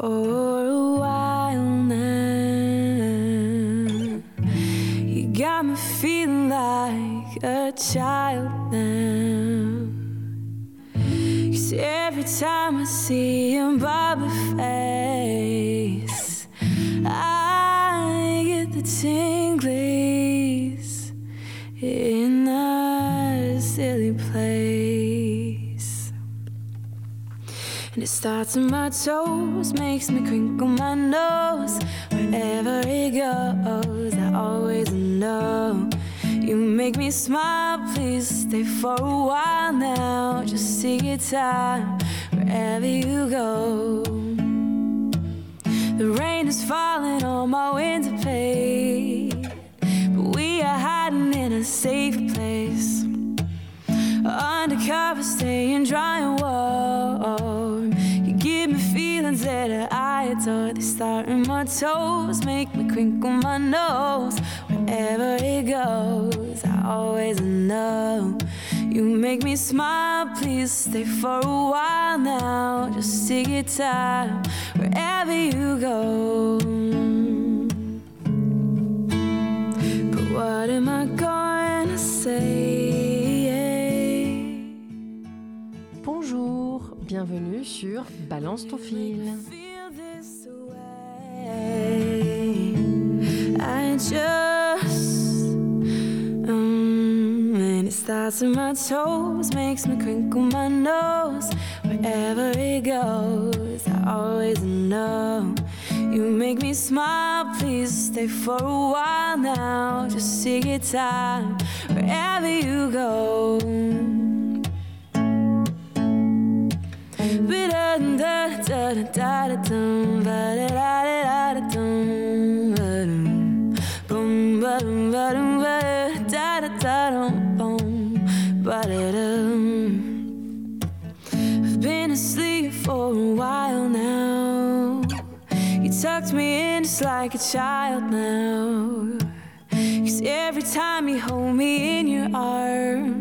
for a while now. You got me feeling like a child now. Cause every time I see your Bobby face, starts in my toes, makes me crinkle my nose. Wherever it goes, I always know. You make me smile, please stay for a while now. Just take your time wherever you go. The rain is falling on my winter pane, but we are hiding in a safe place. Undercover, staying dry and warm. I adore. They start in my toes, make me crinkle my nose. Wherever it goes, I always know. You make me smile, please stay for a while now. Just take your time wherever you go. But what am I to say? Bonjour, bienvenue sur Balance ton fil. Um, starts in my toes, makes me crinkle my nose. Wherever it goes, I always know. You make me smile, please stay for a while now. Just take your time wherever you go. I've been asleep for a while now. You tucked me in just like a child now. Cause every time you hold me in your arms,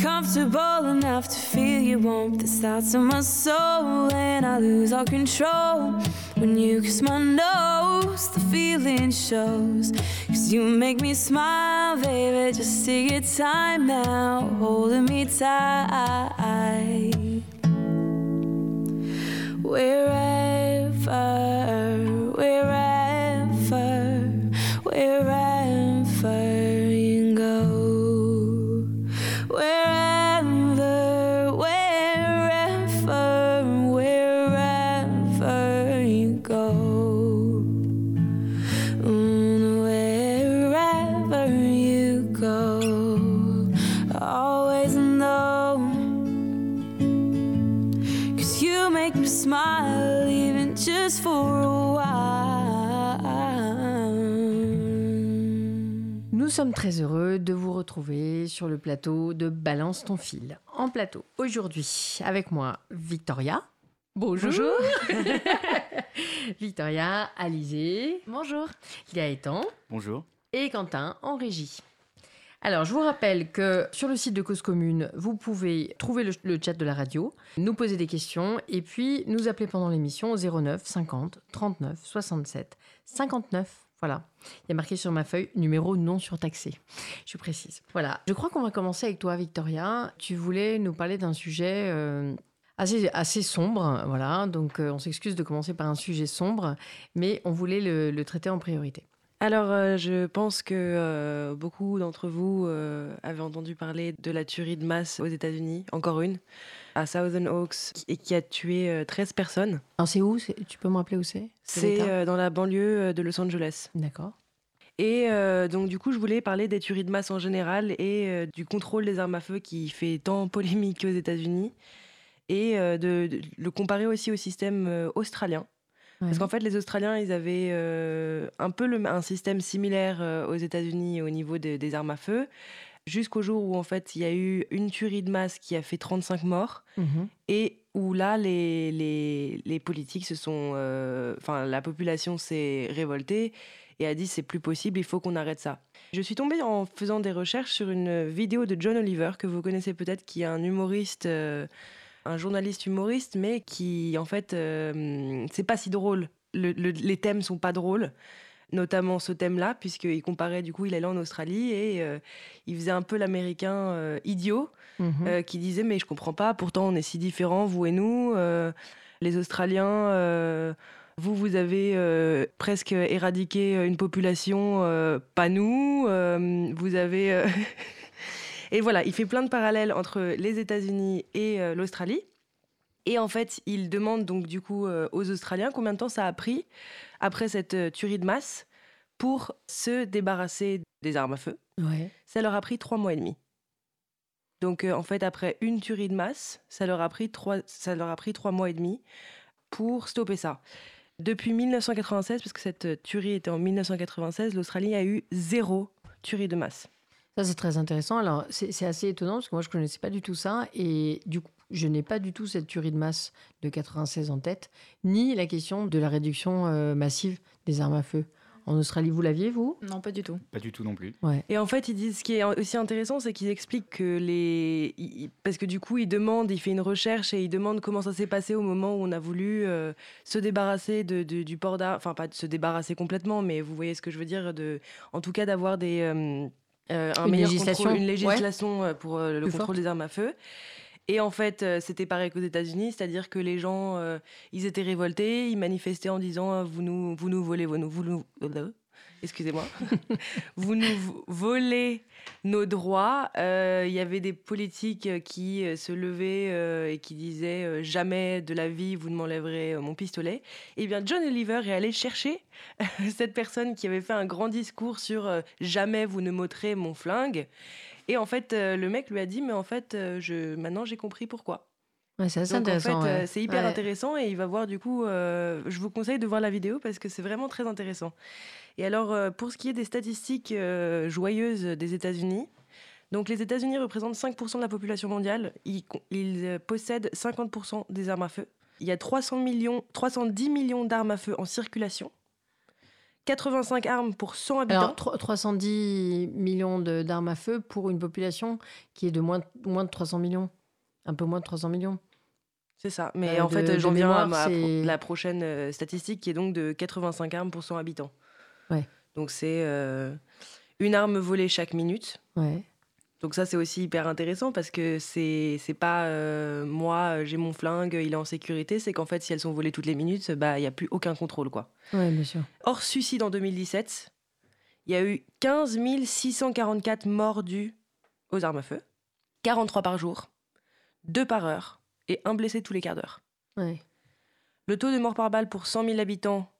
comfortable enough to feel your warmth that starts in my soul, and I lose all control. When you kiss my nose, the feeling shows. Cause you make me smile, baby. Just take your time now, holding me tight. Wherever, sommes très heureux de vous retrouver sur le plateau de Balance ton fil. En plateau aujourd'hui, avec moi, Victoria. Bonjour. Victoria, Alizé. Bonjour. Gaëtan Bonjour. et Quentin en régie. Alors, je vous rappelle que sur le site de Cause Commune, vous pouvez trouver le, le chat de la radio, nous poser des questions et puis nous appeler pendant l'émission au 09 50 39 67 59. Voilà. Il y a marqué sur ma feuille numéro non surtaxé. Je précise. Voilà. Je crois qu'on va commencer avec toi, Victoria. Tu voulais nous parler d'un sujet euh, assez, sombre. Voilà. Donc, euh, on s'excuse de commencer par un sujet sombre, mais on voulait le- traiter en priorité. Alors, euh, je pense que beaucoup d'entre vous avaient entendu parler de la tuerie de masse aux États-Unis, encore une, à Southern Oaks, et qui a tué euh, 13 personnes. Alors, c'est où? Tu peux me rappeler où c'est? C'est euh, dans la banlieue euh, de Los Angeles. D'accord. Et euh, donc, du coup, je voulais parler des tueries de masse en général et euh, du contrôle des armes à feu qui fait tant polémique aux États-Unis. Et euh, de, de le comparer aussi au système euh, australien. Parce qu'en fait, les Australiens, ils avaient euh, un peu le- un système similaire euh, aux États-Unis au niveau de- des armes à feu, jusqu'au jour où en fait, il y a eu une tuerie de masse qui a fait 35 morts Mhm. et où là, les, les, les politiques se sont, euh, enfin, la population s'est révoltée et a dit c'est plus possible, il faut qu'on arrête ça. Je suis tombée en faisant des recherches sur une vidéo de John Oliver que vous connaissez peut-être, qui est un humoriste. euh, un journaliste humoriste, mais qui, en fait, c'est pas si drôle. les thèmes sont pas drôles notamment ce thème-là, puisqu'il comparait, du coup, il allait en Australie et euh, il faisait un peu l'américain euh, idiot, mhm. euh, qui disait Mais je comprends pas, pourtant on est si différents, vous et nous. les Australiens, vous, vous avez presque éradiqué une population, pas nous. vous avez. et voilà, il fait plein de parallèles entre les États-Unis et l'Australie. Et en fait, il demande donc du coup aux Australiens combien de temps ça a pris après cette euh, tuerie de masse pour se débarrasser des armes à feu. Ça leur a pris trois mois et demi. Donc euh, en fait, après une tuerie de masse, ça leur a pris trois, ça leur a pris trois mois et demi pour stopper ça. Depuis 1996, parce que cette euh, tuerie était en 1996, l'Australie a eu zéro tuerie de masse. Ça, c'est très intéressant. Alors, c'est assez étonnant parce que moi, je ne connaissais pas du tout ça. Et du coup, je n'ai pas du tout cette tuerie de masse de 96 en tête, ni la question de la réduction euh, massive des armes à feu. En Australie, vous l'aviez, vous? Non, pas du tout. Pas du tout non plus. Et en fait, ils disent, ce qui est aussi intéressant, c'est qu'ils expliquent que les. Parce que du coup, il demande, il fait une recherche et il demande comment ça s'est passé au moment où on a voulu euh, se débarrasser de, du port d'armes. Enfin, pas de se débarrasser complètement, mais vous voyez ce que je veux dire. De, en tout cas, d'avoir des. Euh, un une, législation. une législation pour le contrôle des armes à feu. Et en fait, euh, c'était pareil qu'aux États-Unis, c'est-à-dire que les gens, euh, ils étaient révoltés, ils manifestaient en disant euh, vous nous, vous nous volez, vous nous, excusez-moi, vous nous volez nos droits. Il y avait des politiques qui se levaient et qui disaient jamais de la vie vous ne m'enlèverez mon pistolet. Et eh bien John Oliver est allé chercher cette personne qui avait fait un grand discours sur jamais vous ne m'ôterez mon flingue. Et en fait, euh, le mec lui a dit, mais en fait, euh, je, maintenant j'ai compris pourquoi. c'est assez intéressant. En fait, euh, c'est hyper intéressant et il va voir du coup. je vous conseille de voir la vidéo parce que c'est vraiment très intéressant. Et alors, pour ce qui est des statistiques joyeuses des États-Unis, donc les États-Unis représentent 5% de la population mondiale. Ils, ils possèdent 50% des armes à feu. Il y a 300 millions, 310 millions d'armes à feu en circulation. 85 armes pour 100 habitants. Alors, 310 millions d'armes à feu pour une population qui est de moins, moins de 300 millions. Un peu moins de 300 millions. C'est ça. Mais euh, en fait, j'en viens à la prochaine euh, statistique qui est donc de 85 armes pour 100 habitants. Ouais. Donc c'est euh, une arme volée chaque minute. Ouais. Donc ça, c'est aussi hyper intéressant parce que c'est pas euh, moi, j'ai mon flingue, il est en sécurité. C'est qu'en fait, si elles sont volées toutes les minutes, bah il y a plus aucun contrôle, quoi. Ouais, bien sûr. Hors suicide en 2017, il y a eu 15 644 morts dus aux armes à feu, 43 par jour, 2 par heure et un blessé tous les quarts d'heure. Ouais. Le taux de mort par balle pour 100 000 habitants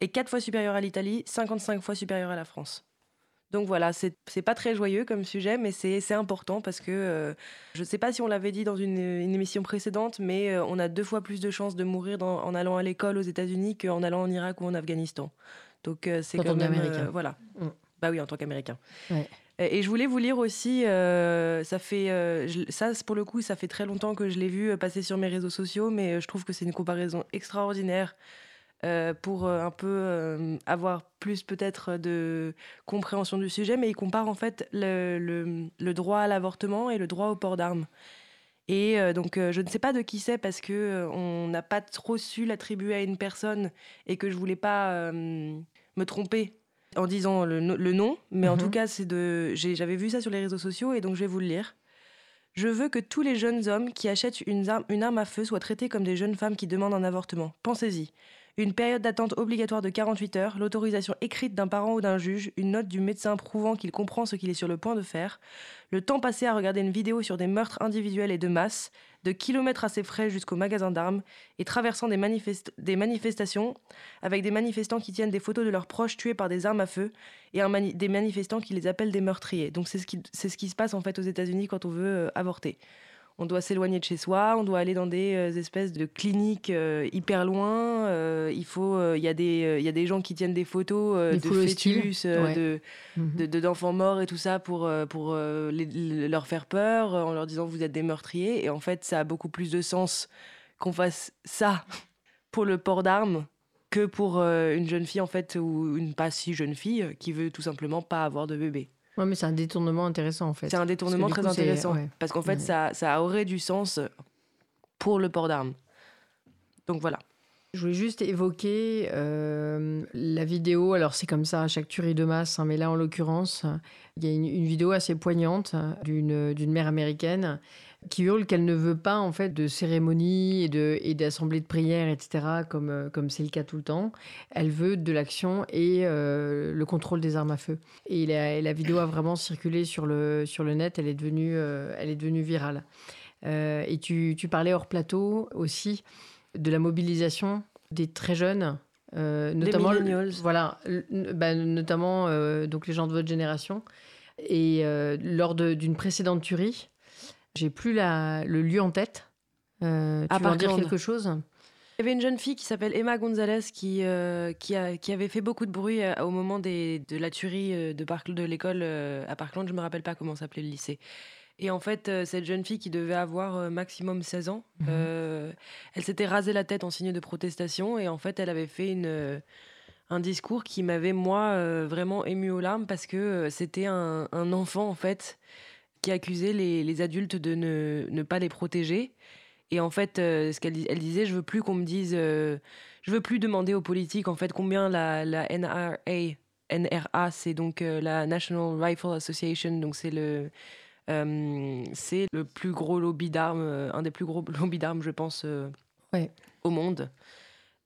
est 4 fois supérieur à l'Italie, 55 fois supérieur à la France. Donc voilà, c'est pas très joyeux comme sujet, mais c'est important parce que euh, je ne sais pas si on l'avait dit dans une, émission précédente, mais euh, on a deux fois plus de chances de mourir en allant à l'école aux États-Unis qu'en allant en Irak ou en Afghanistan. Donc euh, c'est quand même américain. voilà. Mm. Bah oui, en tant qu'américain. Et je voulais vous lire aussi, ça fait, ça pour le coup, ça fait très longtemps que je l'ai vu passer sur mes réseaux sociaux, mais je trouve que c'est une comparaison extraordinaire euh, pour euh, un peu euh, avoir plus peut-être de compréhension du sujet, mais il compare en fait le, le, droit à l'avortement et le droit au port d'armes. Et donc je ne sais pas de qui c'est parce que on n'a pas trop su l'attribuer à une personne et que je voulais pas me tromper en disant le, le nom, mais en tout mhm. cas c'est de j'avais vu ça sur les réseaux sociaux et donc je vais vous le lire. Je veux que tous les jeunes hommes qui achètent une arme, une arme à feu soient traités comme des jeunes femmes qui demandent un avortement. Pensez-y une période d'attente obligatoire de 48 heures, l'autorisation écrite d'un parent ou d'un juge, une note du médecin prouvant qu'il comprend ce qu'il est sur le point de faire, le temps passé à regarder une vidéo sur des meurtres individuels et de masse, de kilomètres à ses frais jusqu'au magasin d'armes, et traversant des, manifestations avec des manifestants qui tiennent des photos de leurs proches tués par des armes à feu et des manifestants qui les appellent des meurtriers. Donc c'est ce, qui, se passe en fait aux États-Unis quand on veut euh, avorter on doit s'éloigner de chez soi, on doit aller dans des euh, espèces de cliniques euh, hyper loin. Euh, il faut, il y a des, y a des gens qui tiennent des photos de fœtus, de, mhm. d'enfants morts et tout ça pour pour leur faire peur en leur disant vous êtes des meurtriers. Et en fait, ça a beaucoup plus de sens qu'on fasse ça pour le port d'armes que pour une jeune fille en fait ou une pas si jeune fille qui veut tout simplement pas avoir de bébé. Oui, mais c'est un détournement intéressant en fait. C'est un détournement très intéressant. Parce qu'en fait, ça, ça aurait du sens pour le port d'armes. Donc voilà. Je voulais juste évoquer euh, la vidéo. Alors, c'est comme ça à chaque tuerie de masse, hein, mais là, en l'occurrence, il y a une, une, vidéo assez poignante d'une mère américaine qui hurle qu'elle ne veut pas en fait de cérémonies et de et d'assemblées de prières, etc. comme euh, comme c'est le cas tout le temps. Elle veut de l'action et euh, le contrôle des armes à feu. Et la, la, vidéo a vraiment circulé sur le sur le net. Elle est devenue euh, elle est devenue virale. et tu, tu parlais hors plateau aussi de la mobilisation des très jeunes. notamment voilà bah, notamment donc les gens de votre génération et lors d'une précédente tuerie j'ai plus la, le lieu en tête. Euh, tu veux en dire quelque chose? Il y avait une jeune fille qui s'appelle Emma Gonzalez qui, euh, qui, a, qui, avait fait beaucoup de bruit euh, au moment des, de la tuerie euh, de, de l'école à Parkland. Je me rappelle pas comment s'appelait le lycée. Et en fait, cette jeune fille qui devait avoir maximum 16 ans, mhm. elle s'était rasée la tête en signe de protestation. Et en fait, elle avait fait une, un discours qui m'avait, moi, vraiment ému aux larmes parce que c'était un, un, enfant, en fait, qui accusait les, les adultes de ne, ne, pas les protéger. Et en fait, euh, ce qu'elle elle disait, je veux plus qu'on me dise, euh, je veux plus demander aux politiques en fait combien la, la NRA, NRA, c'est donc euh, la National Rifle Association, donc c'est le c'est le plus gros lobby d'armes, un des plus gros lobbies d'armes, je pense, ouais. au monde.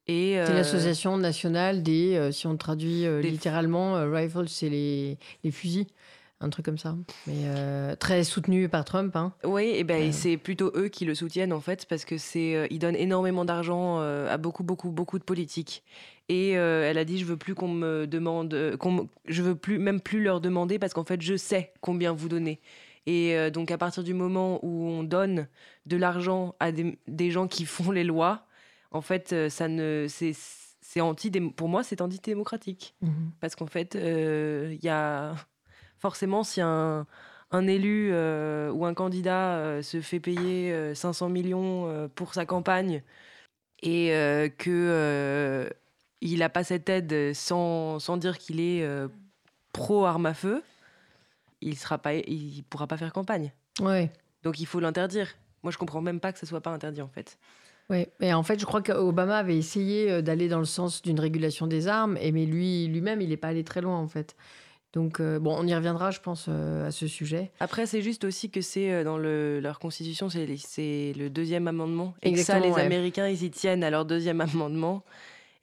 C'est l'association nationale des, si on traduit littéralement, rifles, c'est les, les fusils un truc comme ça. Mais euh, très soutenu par Trump. Hein. Oui, et ben euh. c'est plutôt eux qui le soutiennent en fait, parce que c'est euh, ils donnent énormément d'argent à beaucoup, beaucoup, beaucoup de politiques. Et elle a dit je veux plus qu'on me demande, qu'on je veux plus même plus leur demander parce qu'en fait je sais combien vous donnez. Et donc à partir du moment où on donne de l'argent à des, des, gens qui font les lois, en fait ça ne c'est c'est anti pour moi c'est antidémocratique mmh parce qu'en fait il y a forcément, si un, un élu euh, ou un candidat euh, se fait payer 500 euh, millions pour sa campagne et que il n'a pas cette aide sans, sans dire qu'il est pro arme à feu, il sera pas, il pourra pas faire campagne. Ouais. Donc il faut l'interdire. Moi, je comprends même pas que ce soit pas interdit en fait. Oui, mais en fait, je crois qu'Obama avait essayé d'aller dans le sens d'une régulation des armes, et mais lui, lui-même, il n'est pas allé très loin en fait. Donc, euh, bon, on y reviendra, je pense, euh, à ce sujet. Après, c'est juste aussi que c'est euh, dans le, leur constitution, c'est le deuxième amendement. Et que ça, les Américains, ils y tiennent à leur deuxième amendement.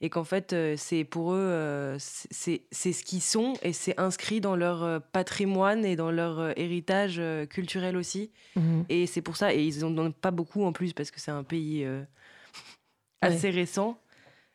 Et qu'en fait, c'est pour eux, c'est ce qu'ils sont et c'est inscrit dans leur patrimoine et dans leur héritage culturel aussi. Mhm. Et c'est pour ça, et ils n'en donnent pas beaucoup en plus parce que c'est un pays assez récent.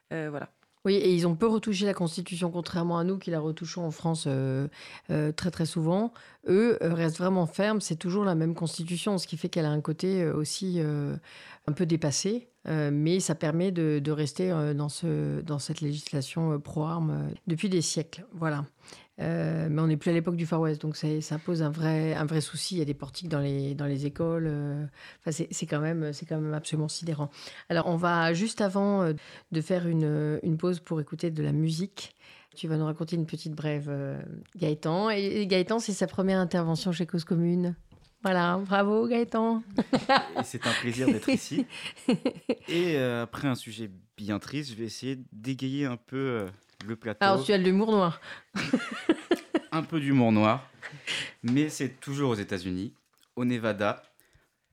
voilà. Oui, et ils ont peu retouché la Constitution, contrairement à nous qui la retouchons en France euh, euh, très très souvent. Eux euh, restent vraiment fermes, c'est toujours la même Constitution, ce qui fait qu'elle a un côté aussi un peu dépassé, mais ça permet de, rester dans, ce, dans cette législation pro-armes depuis des siècles. Voilà. Euh, mais on n'est plus à l'époque du Far West, donc ça pose un vrai, un vrai souci. Il y a des portiques dans les, dans les écoles. Euh, enfin, c'est quand, même, quand même absolument sidérant. Alors, on va juste avant euh, de faire une, une pause pour écouter de la musique. Tu vas nous raconter une petite brève, Gaëtan. Et Gaëtan, c'est sa première intervention chez Cause Commune. Voilà, bravo Gaëtan. c'est un plaisir d'être ici. Et après un sujet bien triste, je vais essayer d'égayer un peu le plateau. Alors, tu as de l'humour noir. un peu d'humour noir, mais c'est toujours aux États-Unis, au Nevada.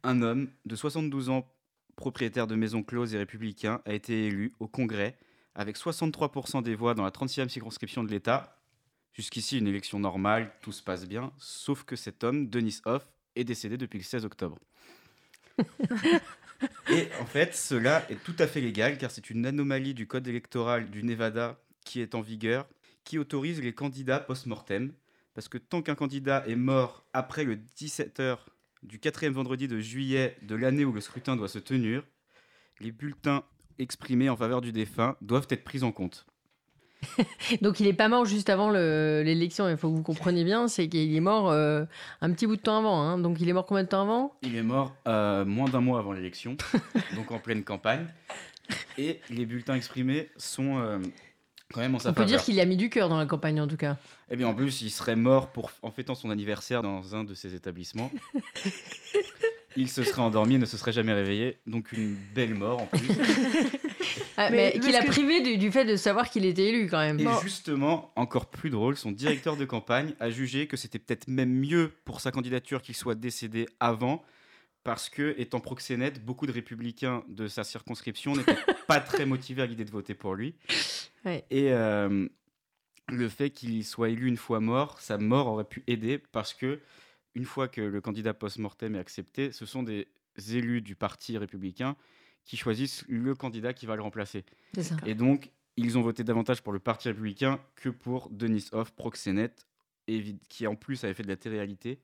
Un homme de 72 ans, propriétaire de maisons closes et républicain, a été élu au Congrès avec 63% des voix dans la 36e circonscription de l'État. Jusqu'ici, une élection normale, tout se passe bien, sauf que cet homme, Denis Hoff, est décédé depuis le 16 octobre. et en fait, cela est tout à fait légal car c'est une anomalie du code électoral du Nevada qui est en vigueur, qui autorise les candidats post-mortem. Parce que tant qu'un candidat est mort après le 17h du quatrième vendredi de juillet de l'année où le scrutin doit se tenir, les bulletins exprimés en faveur du défunt doivent être pris en compte. Donc il n'est pas mort juste avant l'élection, il faut que vous compreniez bien, c'est qu'il est mort euh, un petit bout de temps avant. Hein. Donc il est mort combien de temps avant? Il est mort euh, moins d'un mois avant l'élection, donc en pleine campagne. Et les bulletins exprimés sont euh, on peut dire qu'il a mis du cœur dans la campagne en tout cas. Eh bien en plus, il serait mort pour, en fêtant son anniversaire dans un de ses établissements. il se serait endormi et ne se serait jamais réveillé. Donc une belle mort en plus. Ah, Mais mais qu'il a que- privé du, du fait de savoir qu'il était élu quand même. Et justement, encore plus drôle, son directeur de campagne a jugé que c'était peut-être même mieux pour sa candidature qu'il soit décédé avant, parce que, étant proxénète, beaucoup de républicains de sa circonscription n'étaient pas très motivés à l'idée de voter pour lui. Ouais. Et euh, le fait qu'il soit élu une fois mort, sa mort aurait pu aider, parce que, une fois que le candidat post-mortem est accepté, ce sont des élus du parti républicain qui choisissent le candidat qui va le remplacer. Et donc, ils ont voté davantage pour le Parti républicain que pour Denis Hoff, proxénète, qui en plus avait fait de la télé-réalité.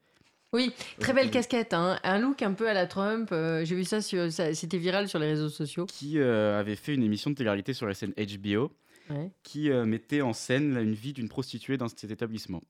Oui, très belle casquette, hein. un look un peu à la Trump. euh, J'ai vu ça, sur, ça c'était viral sur les réseaux sociaux. Qui euh, avait fait une émission de télé-réalité sur la scène HBO, Ouais. qui euh, mettait en scène là, une vie d'une prostituée dans cet établissement.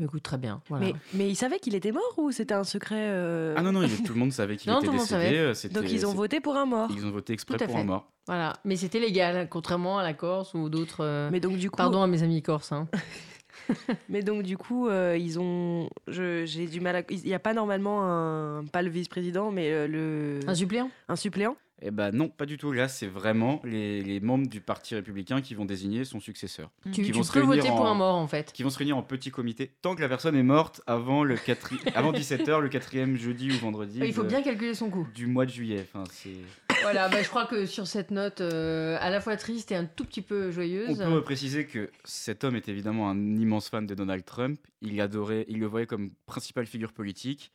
Écoute, très bien. Voilà. Mais, mais il savait qu'il était mort ou c'était un secret euh, Ah non, non, il- tout le monde savait qu'il était tout décédé. Donc ils ont voté pour un mort. Ils ont voté exprès pour fait. un mort. Voilà. Mais c'était légal, contrairement à la Corse ou d'autres. euh, Mais donc du coup, Pardon à mes amis corses. hein. mais donc du coup, euh, ils ont, j'ai du mal à, il n'y a pas normalement un, pas le vice-président, mais euh, le, Un suppléant? Un suppléant. Eh ben non, pas du tout. Là, c'est vraiment les, les membres du Parti républicain qui vont désigner son successeur. Tu, Qui tu vont se peux pour en- un mort en fait. Qui vont se réunir en petit comité tant que la personne est morte avant, le avant 17h, le quatrième jeudi ou vendredi. Il faut de- bien calculer son coût. du mois de juillet. Enfin, c'est... voilà, bah, je crois que sur cette note euh, à la fois triste et un tout petit peu On joyeuse. peut préciser que cet homme est évidemment un immense fan de Donald Trump. Il adorait, il le voyait comme principale figure politique.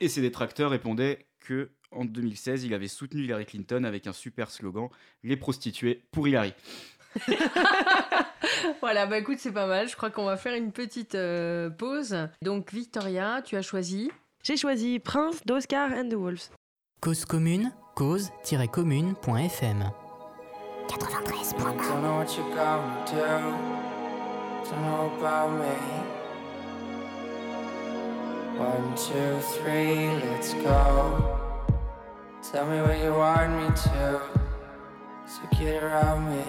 Et ses détracteurs répondaient que en 2016, il avait soutenu Hillary Clinton avec un super slogan "Les prostituées pour Hillary". Voilà, bah écoute, c'est pas mal. Je crois qu'on va faire une petite euh, pause. Donc, Victoria, tu as choisi? J'ai choisi Prince d'Oscar and the Wolves. Cause commune, cause-commune.fm. Don't know what you're gonna do. Don't know about me. One, two, three, let's go. Tell me where you want me to. So get around me.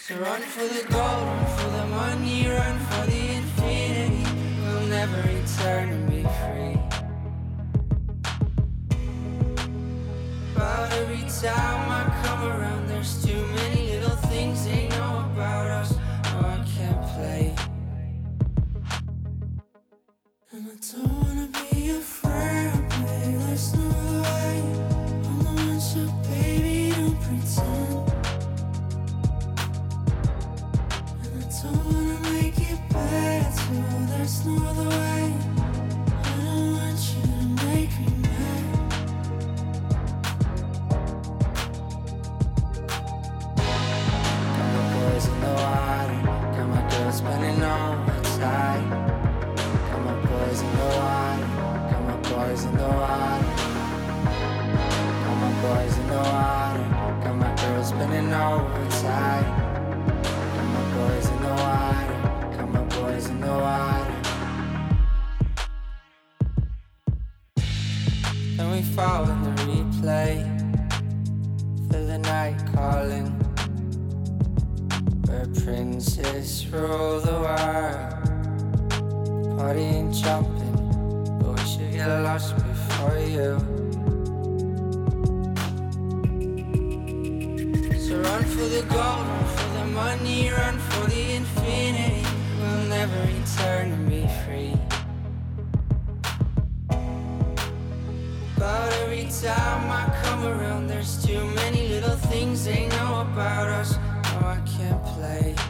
So run for the gold, run for the money, run for the infinity. We'll never return and be free. But every time I come around, there's too many little things they know about us. Oh, I can't play. And I don't Where princes rule the world. Partying, jumping, but we should get lost before you. So run for the gold, run for the money, run for the infinity. We'll never return and be free. But every time I come around, there's too many little things they know about us can play.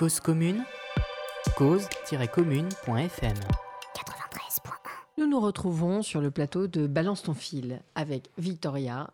Cause commune, cause-commune.fm. Nous nous retrouvons sur le plateau de Balance ton fil avec Victoria,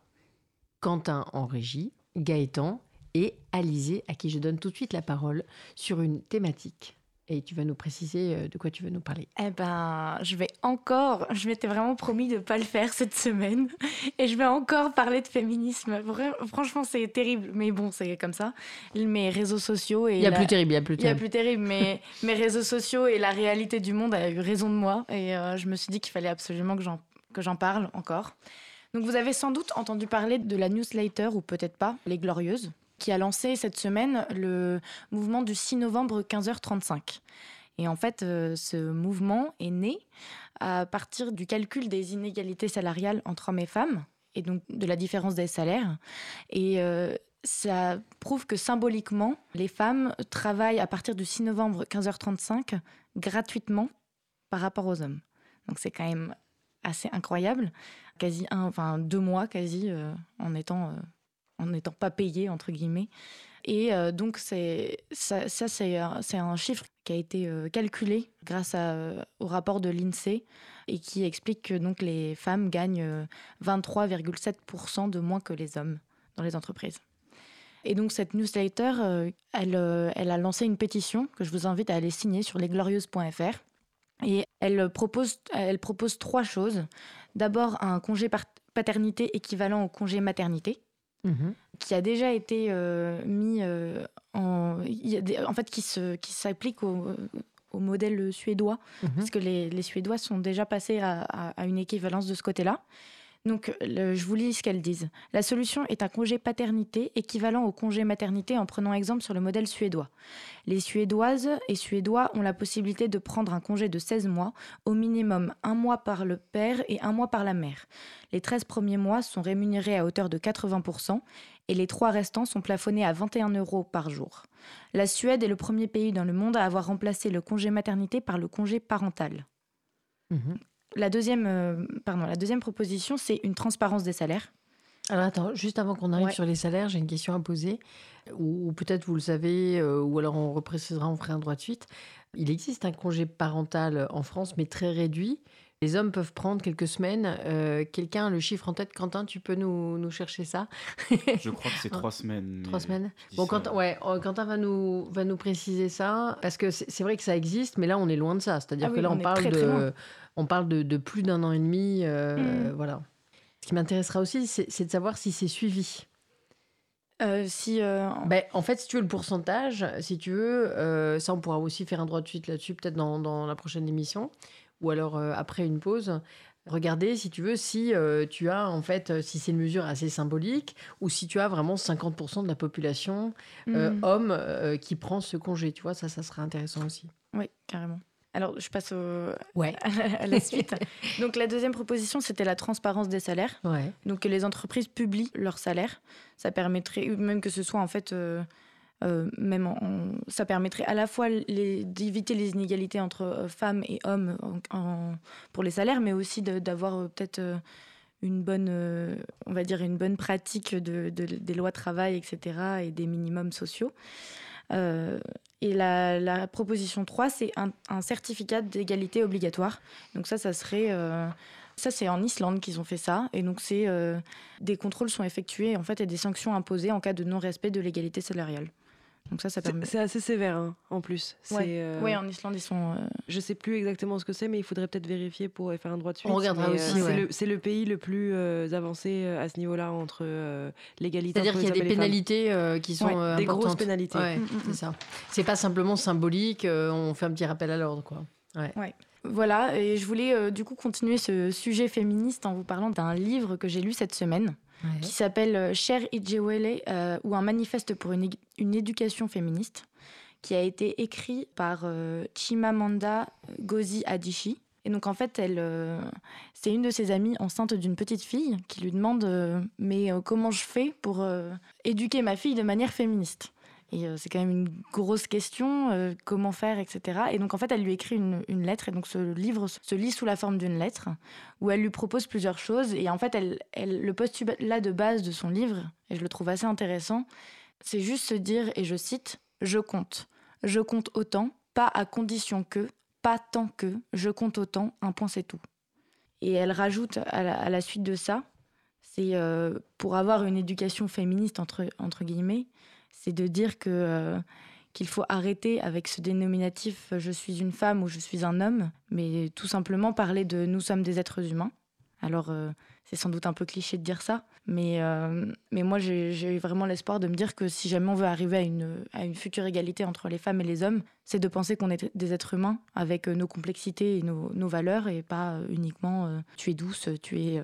Quentin en régie, Gaëtan et Alizé à qui je donne tout de suite la parole sur une thématique. Et tu vas nous préciser euh, de quoi tu veux nous parler. Eh ben, je vais encore, je m'étais vraiment promis de ne pas le faire cette semaine, et je vais encore parler de féminisme. Franchement, c'est terrible, mais bon, c'est comme ça. Mes réseaux sociaux et Il y a la- plus terrible, il y a plus il y a terrible. plus terrible, mais mes réseaux sociaux et la réalité du monde a eu raison de moi, et euh, je me suis dit qu'il fallait absolument que j'en que j'en parle encore. Donc, vous avez sans doute entendu parler de la newsletter ou peut-être pas, les Glorieuses, qui a lancé cette semaine le mouvement du 6 novembre 15h35. Et en fait, euh, ce mouvement est né à partir du calcul des inégalités salariales entre hommes et femmes, et donc de la différence des salaires. Et euh, ça prouve que symboliquement, les femmes travaillent à partir du 6 novembre 15h35 gratuitement par rapport aux hommes. Donc c'est quand même assez incroyable, quasi un, enfin deux mois quasi euh, en étant en n'étant pas payé entre guillemets. Et euh, donc c'est ça, c'est un- chiffre qui a été euh, calculé grâce euh, au rapport de l'INSEE et qui explique que donc les femmes gagnent euh, 23,7% de moins que les hommes dans les entreprises. Et donc cette newsletter, elle, elle a lancé une pétition que je vous invite à aller signer sur lesglorieuses.fr. Et elle propose, elle propose trois choses. D'abord, un congé paternité équivalent au congé maternité, Mhm. qui a déjà été euh, mis euh, en, en fait, qui se, qui s'applique au, au modèle suédois, Mhm. parce que les, les Suédois sont déjà passés à, à- à une équivalence de ce côté-là. Donc, je vous lis ce qu'elles disent. La solution est un congé paternité équivalent au congé maternité en prenant exemple sur le modèle suédois. Les Suédoises et Suédois ont la possibilité de prendre un congé de 16 mois, au minimum un mois par le père et un mois par la mère. Les 13 premiers mois sont rémunérés à hauteur de 80% et les trois restants sont plafonnés à 21 euros par jour. La Suède est le premier pays dans le monde à avoir remplacé le congé maternité par le congé parental. Mhm. La deuxième, euh, pardon, la deuxième proposition, c'est une transparence des salaires. Alors attends, juste avant qu'on arrive Ouais. sur les salaires, j'ai une question à poser. Ou, ou peut-être vous le savez, euh, ou alors on reprécisera, on fera un droit de suite. Il existe un congé parental en France, mais très réduit. Les hommes peuvent prendre quelques semaines. Euh, Quelqu'un a le chiffre en tête Quentin, tu peux nous, nous chercher ça? Je crois que c'est trois semaines. Trois semaines Bon, Quentin, ouais, Quentin va nous, va nous préciser ça, parce que c'est vrai que ça existe, mais là, on est loin de ça. C'est-à-dire Ah que oui, là, on parle très, de. On parle de, de plus d'un an et demi. euh, Mm. Voilà. Ce qui m'intéressera aussi, c'est de savoir si c'est suivi. Euh, si, euh, Ben, en fait, si tu veux le pourcentage, si tu veux, euh, ça, on pourra aussi faire un droit de suite là-dessus, peut-être dans, dans la prochaine émission, ou alors après une pause. Regardez, si tu veux, si tu as, en fait, si c'est une mesure assez symbolique, ou si tu as vraiment 50% de la population hmm, homme qui prend ce congé, tu vois, ça, ça sera intéressant aussi. oui, carrément. Alors, je passe au- Ouais. à la- suite. Donc, la deuxième proposition, c'était la transparence des salaires. Ouais. Donc que les entreprises publient leurs salaires. Ça permettrait, même que ce soit en fait, euh, euh, même en- en- ça permettrait à la fois d'éviter les inégalités entre euh, femmes et hommes en- pour les salaires, mais aussi de- d'avoir peut-être une bonne, euh, on va dire une bonne pratique de, de- des lois travail, etc. et des minimums sociaux. Euh, et la, proposition 3, c'est un, un certificat d'égalité obligatoire. Donc ça, ça serait... euh, ça, c'est en Islande qu'ils ont fait ça. Et donc, c'est euh, des contrôles sont effectués en fait et des sanctions imposées en cas de non-respect de l'égalité salariale. Donc ça, ça C'est- permet. C'est assez sévère hein, en plus. Ouais. C'est, euh, Oui, en Islande, ils sont. euh, Je sais plus exactement ce que c'est, mais il faudrait peut-être vérifier pour faire un droit de suite. On regardera mais, aussi, c'est ouais. le- C'est le, pays le plus euh, avancé euh, à ce niveau-là entre euh, l'égalité. C'est-à-dire qu'il y a des pénalités euh, qui sont Ouais, euh, Des grosses pénalités. Ouais, Mm, mm, c'est mm. ça. C'est pas simplement symbolique, euh, on fait un petit rappel à l'ordre, quoi. Voilà, et je voulais euh, du coup continuer ce sujet féministe en vous parlant d'un livre que j'ai lu cette semaine qui s'appelle euh, Cher Ijewele euh, ou un manifeste pour une, une éducation féministe qui a été écrit par euh, Chimamanda Ngozi Adichie. Et donc en fait, euh, c'est une de ses amies enceinte d'une petite fille qui lui demande mais comment je fais pour éduquer ma fille de manière féministe? Et euh, c'est quand même une grosse question, euh, comment faire, etc. Et donc en fait, elle lui écrit une, lettre, et donc ce livre se lit sous la forme d'une lettre, où elle lui propose plusieurs choses. Et en fait, elle, elle, le postulat de base de son livre, et je le trouve assez intéressant, c'est juste se dire, et je cite, Je compte. Je compte autant, pas à condition que, pas tant que, je compte autant, un point c'est tout. Et elle rajoute à la, à la suite de ça, c'est euh, pour avoir une éducation féministe, entre, entre guillemets, c'est de dire que euh, qu'il faut arrêter avec ce dénominatif euh, je suis une femme ou je suis un homme, mais tout simplement parler de nous sommes des êtres humains. Alors euh, c'est sans doute un peu cliché de dire ça, mais, mais moi j'ai j'ai vraiment l'espoir de me dire que si jamais on veut arriver à une, à une future égalité entre les femmes et les hommes, c'est de penser qu'on est des êtres humains avec nos complexités et nos, nos valeurs et pas uniquement tu es douce, tu es,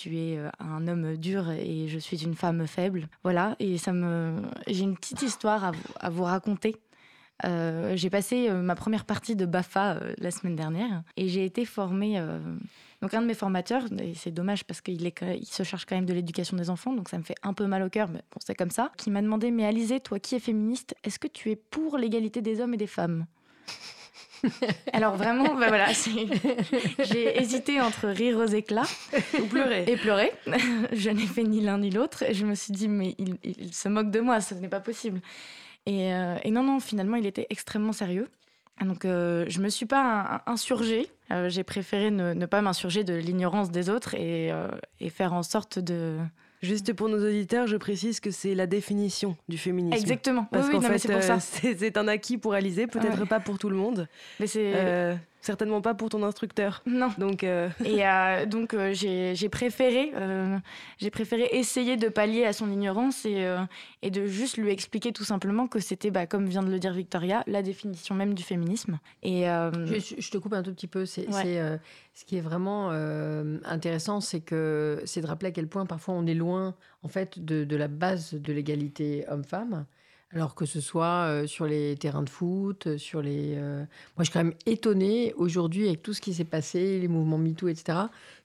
tu es euh, un homme dur et je suis une femme faible. Voilà, et ça me... j'ai une petite histoire à vous, raconter. Euh, j'ai passé euh, ma première partie de BAFA la semaine dernière et j'ai été formée. donc, un de mes formateurs, et c'est dommage parce qu'il se charge quand même de l'éducation des enfants, donc ça me fait un peu mal au cœur, mais bon, c'est comme ça, qui m'a demandé Mais Alizé, toi qui es féministe, est-ce que tu es pour l'égalité des hommes et des femmes? Alors vraiment, bah voilà, j'ai hésité entre rire aux éclats Ou pleurer. et pleurer. je n'ai fait ni l'un ni l'autre. Je me suis dit, mais il, il se moque de moi, ce n'est pas possible. Et, euh, et non, non, finalement, il était extrêmement sérieux. Donc, euh, je me suis pas in- insurgée. Euh, J'ai préféré ne, ne pas m'insurger de l'ignorance des autres et, euh, et faire en sorte de. Juste pour nos auditeurs, je précise que c'est la définition du féminisme. Exactement. Parce oui, qu'en fait, c'est pour ça. euh, c'est un acquis pour Alizé, peut-être Ouais. pas pour tout le monde. Mais c'est. Euh, certainement pas pour ton instructeur. Non. Donc, euh, Et euh, donc euh, j'ai j'ai préféré, euh, j'ai préféré essayer de pallier à son ignorance et, euh, et de juste lui expliquer tout simplement que c'était, bah, comme vient de le dire Victoria, la définition même du féminisme. Et euh, Je, je te coupe un tout petit peu. C'est, Ouais. euh, ce qui est vraiment euh, intéressant, c'est que c'est de rappeler à quel point parfois on est loin en fait de, de la base de l'égalité homme-femme. Alors que ce soit euh, sur les terrains de foot, euh, sur les. euh, Moi, je suis quand même étonnée aujourd'hui avec tout ce qui s'est passé, les mouvements MeToo, etc.,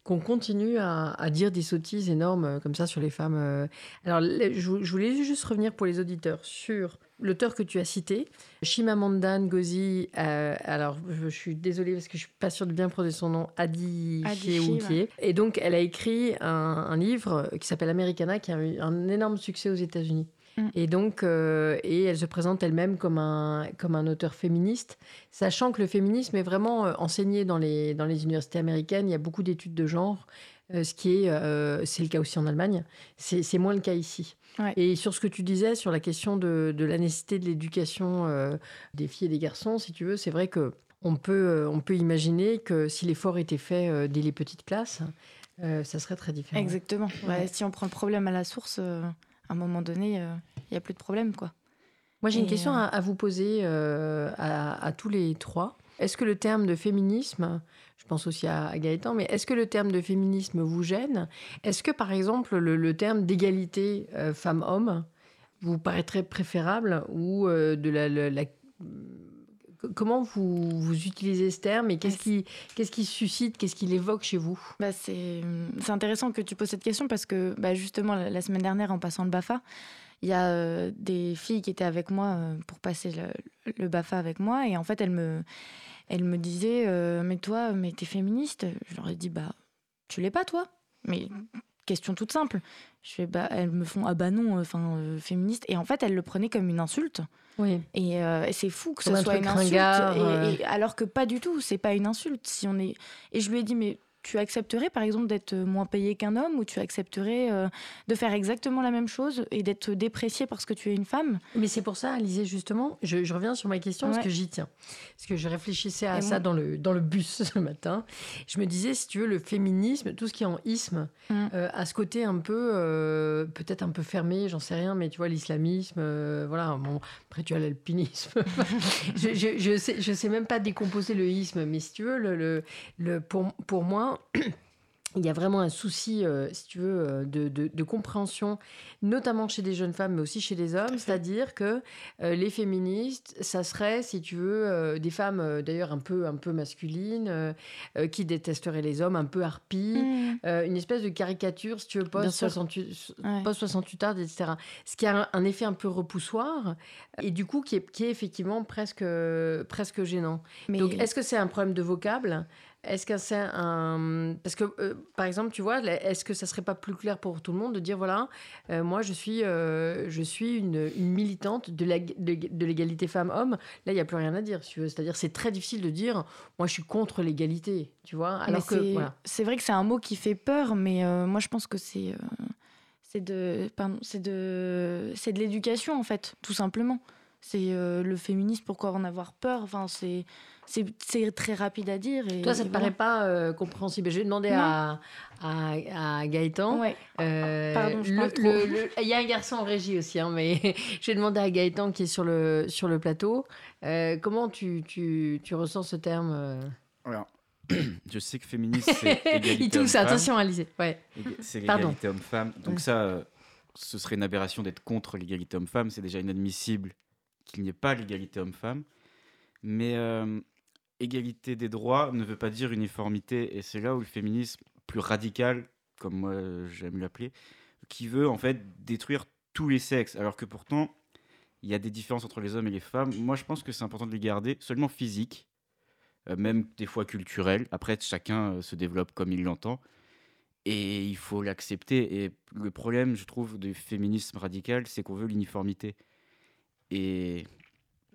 qu'on continue à, à dire des sottises énormes euh, comme ça sur les femmes. euh. Alors, le- je, je voulais juste revenir pour les auditeurs sur l'auteur que tu as cité, Chimamanda Ngozi. euh, alors, je, je suis désolée parce que je suis pas sûre de bien prononcer son nom, Adi Adichie. Et donc, elle a écrit un, un livre qui s'appelle Americana, qui a eu un énorme succès aux États-Unis. Mm. Et donc, euh, et elle se présente elle-même comme un, comme un auteur féministe, sachant que le féminisme est vraiment euh, enseigné dans les, dans les universités américaines. Il y a beaucoup d'études de genre, euh, ce qui est, euh, c'est le cas aussi en Allemagne. C'est moins le cas ici. Ouais. Et sur ce que tu disais sur la question de, de la nécessité de l'éducation des filles et des garçons, si tu veux, c'est vrai que on peut, on peut imaginer que si l'effort était fait dès les petites classes, euh, ça serait très différent. exactement. Ouais. Ouais, si on prend le problème à la source, euh, à un moment donné, euh, il n'y a plus de problème, quoi. Moi, j'ai une question euh, à, à vous poser euh, à, à tous les trois. Est-ce que le terme de féminisme, je pense aussi à, Gaëtan, mais est-ce que le terme de féminisme vous gêne? Est-ce que, par exemple, le, le terme d'égalité euh, femmes-hommes vous paraîtrait préférable ou euh, de la, la- la- Comment vous, vous utilisez ce terme et qu'est-ce qui, qu'est-ce qui suscite, qu'est-ce qui l'évoque chez vous? Bah, c'est c'est intéressant que tu poses cette question parce que bah, justement, la, la semaine dernière, en passant le BAFA, il y a euh, des filles qui étaient avec moi euh, pour passer le, le BAFA avec moi. Et en fait, elles me, elles me disaient euh, Mais toi, mais t'es féministe Je leur ai dit Bah, tu l'es pas, toi Mais question toute simple. Je fais bah, Elles me font Ah bah non, enfin, euh, féministe. Et en fait, elles le prenaient comme une insulte. Oui. Et, euh, et c'est fou que ce soit une insulte. ringard, et- euh. et alors que pas du tout, c'est pas une insulte. Si on est... Et je lui ai dit, mais tu accepterais par exemple d'être moins payé qu'un homme ou tu accepterais euh, de faire exactement la même chose et d'être déprécié parce que tu es une femme? Mais c'est pour ça, Alizé, justement, je, je reviens sur ma question parce que j'y tiens. Parce que je réfléchissais à Et ça dans le, dans le bus ce matin. Je me disais, si tu veux, le féminisme, tout ce qui est en isme, Mm. euh, a ce côté un peu, euh, peut-être un peu fermé, j'en sais rien, mais tu vois, l'islamisme, euh, voilà, bon, après tu as l'alpinisme. je, je, je sais, je sais même pas décomposer le isme, mais si tu veux, le, le, le- pour, pour moi, il y a vraiment un souci, euh, si tu veux, euh, de, de- de compréhension, notamment chez des jeunes femmes, mais aussi chez les hommes. C'est-à-dire que euh, les féministes, ça serait, si tu veux, euh, des femmes d'ailleurs un peu, un peu masculines, qui détesteraient les hommes, un peu harpies, euh, une espèce de caricature, si tu veux, Bien sûr. post-68 Ouais. post-68 heures, etc. Ce qui a un, un effet un peu repoussoir, et du coup qui est, qui est effectivement presque, presque gênant. Mais Donc, est-ce que c'est un problème de vocable? Est-ce que c'est un. Parce que, euh, par exemple, tu vois, est-ce que ça serait pas plus clair pour tout le monde de dire voilà, euh, moi, je suis, euh, je suis une, une militante de la- de, de l'égalité femmes-hommes Là, il n'y a plus rien à dire, si. C'est-à-dire, c'est très difficile de dire moi, je suis contre l'égalité, tu vois. Mais Alors que. c'est Voilà. c'est vrai que c'est un mot qui fait peur, mais moi je pense que c'est c'est de pardon, c'est de c'est de l'éducation en fait, tout simplement. C'est euh, le féminisme, pourquoi en avoir peur? Enfin, c'est c'est c'est très rapide à dire. Et, Toi, ça te et paraît pas euh, compréhensible? Je vais demander à, à, à Gaëtan. Ouais. Euh, Pardon, je le- Il y a un garçon en régie aussi, hein, mais je vais demander à Gaëtan qui est sur le, sur le plateau. euh, comment tu, tu, tu ressens ce terme Alors, je sais que féministe, c'est égalité Il homme-femme. attention Alizé. Ouais. C'est l'égalité homme-femme. Donc Ouais. ça, euh, ce serait une aberration d'être contre l'égalité homme-femme. C'est déjà inadmissible qu'il n'y ait pas l'égalité homme-femme. Mais euh, égalité des droits ne veut pas dire uniformité. Et c'est là où le féminisme plus radical, comme moi j'aime l'appeler, qui veut en fait détruire tous les sexes. Alors que pourtant, il y a des différences entre les hommes et les femmes. Moi, je pense que c'est important de les garder seulement physiques, euh, même des fois culturelles. Après, chacun euh, se développe comme il l'entend. Et il faut l'accepter. Et le problème, je trouve, du féminisme radical, c'est qu'on veut l'uniformité. Et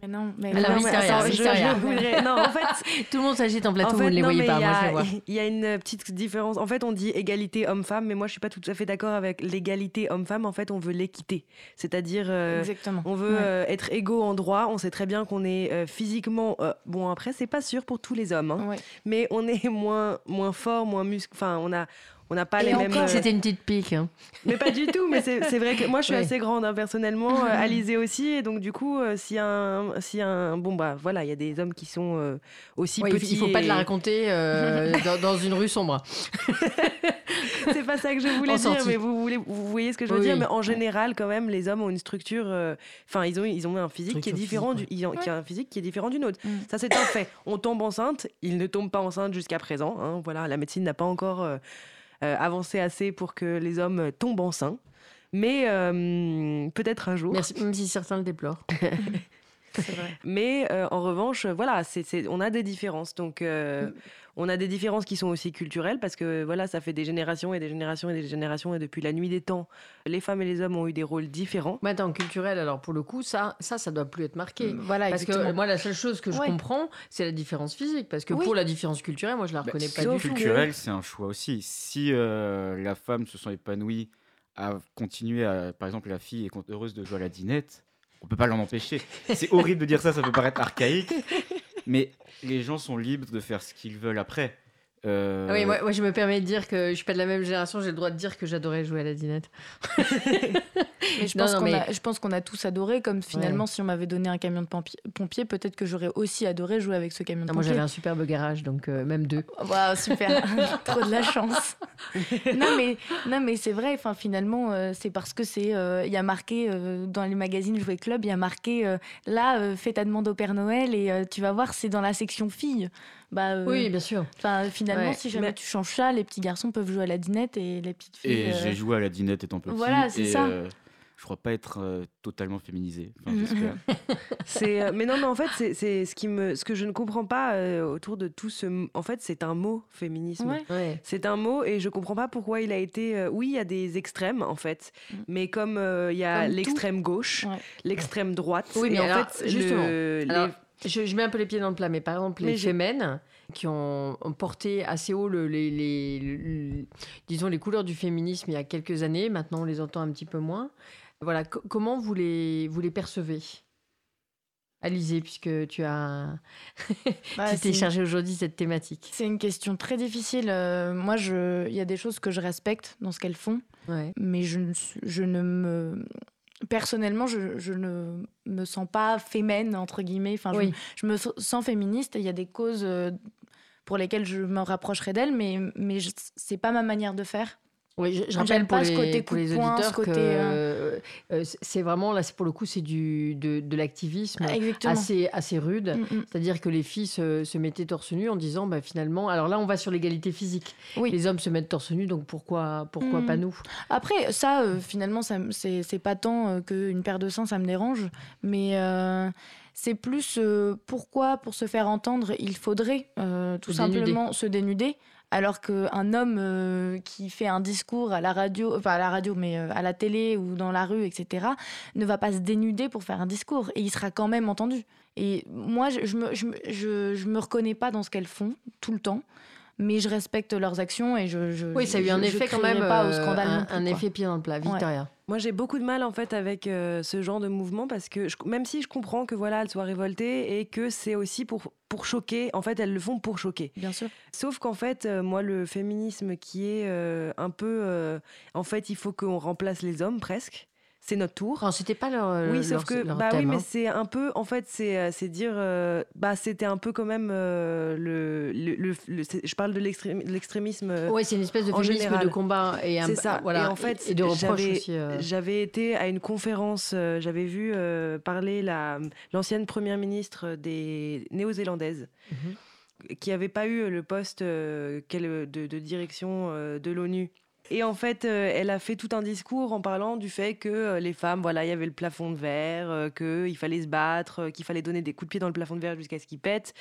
Mais non, mais Alors, non, mais attends, je- je voudrais- Non, en fait, Tout le monde s'agite en plateau, en vous ne les non, voyez pas, il y moi je les a- vois. Il y a une petite différence. En fait, on dit égalité homme-femme, mais moi, je suis pas tout à fait d'accord avec l'égalité homme-femme. En fait, on veut l'équité. C'est-à-dire, euh, on veut Ouais. euh, être égaux en droit. On sait très bien qu'on est euh, physiquement. euh, bon, après, c'est pas sûr pour tous les hommes, hein, Ouais. mais on est moins, moins fort, moins muscle. Enfin, on a. On n'a pas Et les mêmes. encore, euh, C'était une petite pique. hein. Mais pas du tout, mais c'est vrai que moi je suis Oui. assez grande hein, personnellement, euh, Alizé aussi, et donc du coup, euh, a un, a un. Bon bah voilà, il y a des hommes qui sont euh, aussi petits. il faut pas te la raconter euh, dans, dans une rue sombre. C'est pas ça que je voulais En dire, sortie. mais vous, voulez, vous voyez ce que je veux Oui, dire. Mais en général, quand même, les hommes ont une structure. euh, Enfin, ils, ont, ils ont un physique qui est différent physique, du, ils ont- qui a un physique qui est différent du nôtre. Mm. Ça, c'est un fait. On tombe enceinte, ils ne tombent pas enceinte jusqu'à présent. hein. Voilà, la médecine n'a pas encore avancé assez pour que les hommes tombent enceints. Mais euh, peut-être un jour. Merci, même si certains le déplorent. Vrai. Mais euh, en revanche, euh, voilà, on a des différences. Donc, euh, on a des différences qui sont aussi culturelles parce que voilà, ça fait des générations et des générations et des générations. Et depuis la nuit des temps, les femmes et les hommes ont eu des rôles différents. Mais attends, culturel, alors pour le coup, ça, ça, ça doit plus être marqué. Voilà, Parce que moi, la seule chose que je Ouais. comprends, c'est la différence physique. Parce que Oui. pour la différence culturelle, moi, je la Bah, reconnais pas du tout. culturel, c'est un choix aussi. Si euh, la femme se sent épanouie à continuer à, par exemple, la fille est heureuse de jouer à la dinette, on peut pas l'en empêcher. C'est horrible de dire ça, ça peut paraître archaïque, mais les gens sont libres de faire ce qu'ils veulent après. Euh, Ah Oui, moi, moi, je me permets de dire que je suis pas de la même génération, j'ai le droit de dire que j'adorais jouer à la dinette. Mais je pense non, qu'on mais- a, je pense qu'on a tous adoré. Comme finalement, si on m'avait donné un camion de pompier, pompier, peut-être que j'aurais aussi adoré jouer avec ce camion de Non, moi, pompier. j'avais un superbe garage, donc euh, même deux. Waouh, super, trop de la chance. non mais non mais c'est vrai. Finalement, euh, c'est parce que c'est euh, il y a marqué euh, dans les magazines Jouet Club, il y a marqué euh, là euh, fais ta demande au Père Noël et euh, tu vas voir c'est dans la section filles. Bah euh, Oui, bien sûr. Enfin finalement, Ouais, si jamais mais- tu changes ça, les petits garçons peuvent jouer à la dinette et les petites filles. Et euh, j'ai joué à la dinette étant petit. Voilà, c'est ça. euh, je crois pas être euh, totalement féminisé. Enfin, j'espère. C'est, euh, mais non, mais en fait, c'est, c'est ce qui me, ce que je ne comprends pas euh, autour de tout ce, en fait, c'est un mot féminisme. Ouais. Ouais. C'est un mot et je comprends pas pourquoi il a été. euh, oui, il y a des extrêmes en fait, Mm. mais comme euh, il y a Comme tout. l'extrême gauche, Ouais. l'extrême droite. Oui, et mais en fait, justement, le- les- Alors, je, je mets un peu les pieds dans le plat, mais par exemple, les femmes, qui ont, ont porté assez haut le- les, les- le- disons les couleurs du féminisme il y a quelques années. Maintenant, on les entend un petit peu moins. Voilà, co- comment vous les, vous les percevez? Alizé, puisque tu as Bah, tu t'es une- chargé aujourd'hui cette thématique. C'est une question très difficile. Euh, moi, je- il y a des choses que je respecte dans ce qu'elles font, Ouais. mais je ne, je ne me. Personnellement, je, je ne me sens pas fémène, entre guillemets. Enfin, je- Oui. je, me sens féministe. Il y a des causes euh, pour lesquelles je me rapprocherai d'elles, mais, mais je- c'est pas ma manière de faire. Oui, je, je rappelle pour pas ce côté pour les poing, ce auditeurs côté, que euh, euh, c'est- vraiment, là, c'est pour le coup, c'est du, de, de l'activisme Exactement. assez, assez rude. Mm, mm. C'est-à-dire que les filles se, se mettaient torse nu en disant, bah, finalement, alors là, on va sur l'égalité physique. Oui. Les hommes se mettent torse nu, donc pourquoi, pourquoi Mm. pas nous? Après, ça, euh, finalement, ça c'est pas tant qu'une paire de seins, ça me dérange, mais c'est plus euh, pourquoi, pour se faire entendre, il faudrait euh, tout Se dénuder. simplement se dénuder. Alors qu'un homme euh, qui fait un discours à la radio, enfin à la radio, mais euh, à la télé ou dans la rue, etc., ne va pas se dénuder pour faire un discours et il sera quand même entendu. Et moi, je, je me, je, je me reconnais pas dans ce qu'elles font tout le temps, mais je respecte leurs actions et je. je Oui, ça a eu un je effet quand même, pas au euh, scandale un, non plus, un effet pied dans le plat. Victoria. Moi, j'ai beaucoup de mal en fait avec euh, ce genre de mouvement parce que je- même si je comprends que voilà, elles soient révoltées et que c'est aussi pour pour choquer, en fait, elles le font pour choquer. Bien sûr. Sauf qu'en fait, euh, moi, le féminisme qui est euh, un peu, euh, en fait, il faut qu'on remplace les hommes presque. C'est notre tour. Non, c'était pas leur, Oui, leur- sauf que leur bah oui, mais hein. c'est un peu, en fait, c'est euh, c'est dire, euh, bah c'était un peu quand même euh, le, le, le- je parle de l'extrém- de l'extrémisme. euh, Ouais, c'est une espèce de féminisme général. de combat et un, C'est ça. Voilà, Et en fait, et de j'avais- aussi. euh. J'avais été à une conférence, euh, j'avais vu euh, parler la- l'ancienne première ministre des Néo-Zélandaises, Mhm. qui n'avait pas eu le poste euh, de, de direction euh, de l'ONU. Et en fait, euh, elle a fait tout un discours en parlant du fait que euh, les femmes, voilà, il y avait le plafond de verre, euh, qu'il fallait se battre, qu'il fallait donner des coups de pied dans le plafond de verre jusqu'à ce qu'il pète.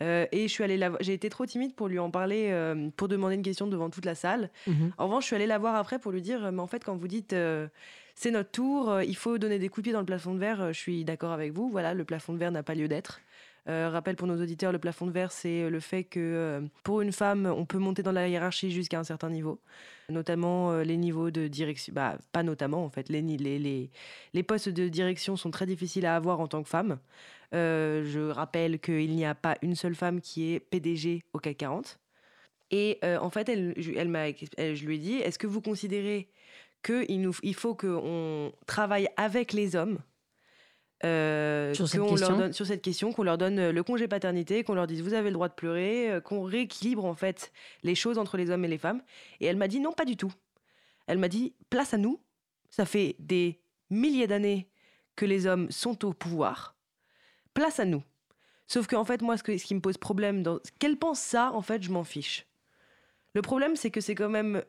Et je suis allée la j'ai été trop timide pour lui en parler, pour demander une question devant toute la salle. Mhm. En revanche, je suis allée la voir après pour lui dire, mais en fait, quand vous dites c'est notre tour, il faut donner des coups de pied dans le plafond de verre, je suis d'accord avec vous. Voilà, le plafond de verre n'a pas lieu d'être. Euh, rappel pour nos auditeurs, le plafond de verre, c'est le fait que euh, pour une femme, on peut monter dans la hiérarchie jusqu'à un certain niveau, notamment euh, les niveaux de direction. Bah, pas notamment en fait, les, les, les, les postes de direction sont très difficiles à avoir en tant que femme. Euh, je rappelle qu'il n'y a pas une seule femme qui est PDG au CAC 40. Et euh, en fait, elle, je- elle je lui ai dit, est-ce que vous considérez qu'il il faut qu'on travaille avec les hommes euh, Sur cette qu'on leur question donne, sur cette question, qu'on leur donne euh, le congé paternité, qu'on leur dise vous avez le droit de pleurer, euh, qu'on rééquilibre en fait les choses entre les hommes et les femmes. Et elle m'a dit non, pas du tout. Elle m'a dit place à nous. Ça fait des milliers d'années que les hommes sont au pouvoir. Place à nous. Sauf qu'en fait, moi, ce, que- ce qui me pose problème, dans... qu'elle pense ça, en fait, je m'en fiche. Le problème, c'est que c'est quand même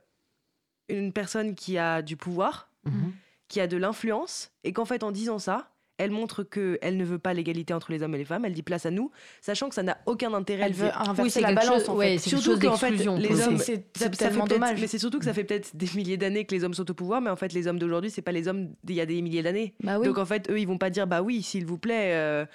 une personne qui a du pouvoir, Mhm. qui a de l'influence, et qu'en fait, en disant ça, elle montre qu'elle ne veut pas l'égalité entre les hommes et les femmes, elle dit place à nous, sachant que ça n'a aucun intérêt. Elle de veut inverser c'est la balance chose- en fait. Surtout qu'en fait, les hommes. C'est tellement dommage. Mais c'est surtout que ça fait peut-être des milliers d'années que les hommes sont au pouvoir, mais en fait, les hommes d'aujourd'hui, c'est pas les hommes d'il y a des milliers d'années. Bah oui. Donc en fait, eux, ils vont pas dire bah oui, s'il vous plaît. euh,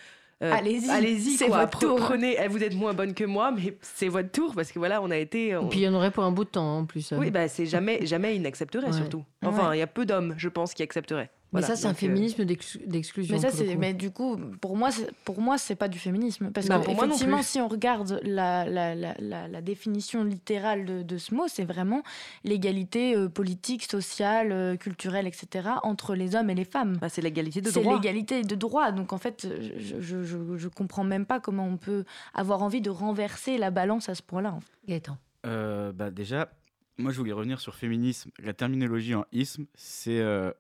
euh, Allez-y, allez-y, c'est quoi. votre tour. Prenez, eh, vous êtes moins bonne que moi, mais c'est votre tour parce que voilà, on a été. on- Et puis il y en aurait pour un bout de temps en plus. Oui, bah c'est jamais, jamais ils n'accepteraient Ouais. surtout. Enfin, il Ouais. y a peu d'hommes, je pense, qui accepteraient. Mais ça, c'est un euh, féminisme d'ex- d'exclusion. Mais ça, c'est, mais du coup, pour moi, c'est, pour moi, c'est pas du féminisme, parce Bah, que pour effectivement, si on regarde la, la, la, la, la définition littérale de, de ce mot, c'est vraiment l'égalité euh, politique, sociale, euh, culturelle, etc. entre les hommes et les femmes. bah, c'est l'égalité de C'est droit. l'égalité de droit. Donc en fait, je, je, je, je comprends même pas comment on peut avoir envie de renverser la balance à ce point-là. en fait. Gaëtan. Euh, bah déjà, moi je voulais revenir sur féminisme. La terminologie en isme, c'est euh,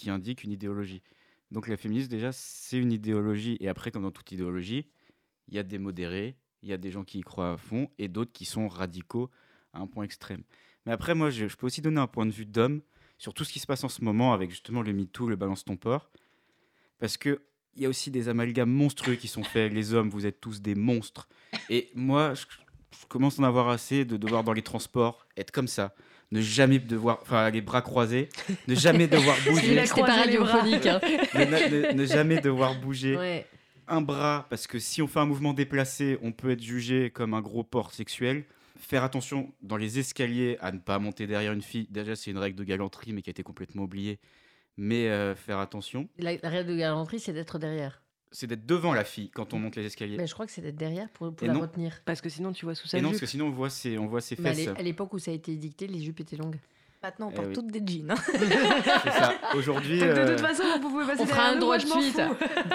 qui indique une idéologie. Donc la féminisme déjà, c'est une idéologie. Et après, comme dans toute idéologie, il y a des modérés, il y a des gens qui y croient à fond, et d'autres qui sont radicaux à un point extrême. Mais après, moi, je, peux aussi donner un point de vue d'homme sur tout ce qui se passe en ce moment avec justement le MeToo, le balance ton. Parce que il y a aussi des amalgames monstrueux qui sont faits. Les hommes, vous êtes tous des monstres. Et moi, je, je commence à en avoir assez de devoir dans les transports être comme ça. Ne jamais devoir, enfin, les bras croisés, ne jamais devoir bouger, C'était pas radiophonique. hein. ne, ne- ne jamais devoir bouger Ouais. un bras, parce que si on fait un mouvement déplacé, on peut être jugé comme un gros porc sexuel. Faire attention dans les escaliers à ne pas monter derrière une fille. Déjà, c'est une règle de galanterie, mais qui a été complètement oubliée. Mais euh, faire attention, La, la règle de galanterie, c'est d'être derrière. C'est d'être devant la fille quand on monte les escaliers. Mais je crois que c'est d'être derrière pour, pour la non. retenir. Parce que sinon, tu vois sous sa Et non, parce que sinon on voit ses, on voit ses Mais fesses. à l'époque où ça a été édicté, les jupes étaient longues. Maintenant, on Eh porte oui. toutes des jeans. hein. C'est ça. Aujourd'hui, de euh, toute façon, vous pouvez passer On fera derrière un droit de suite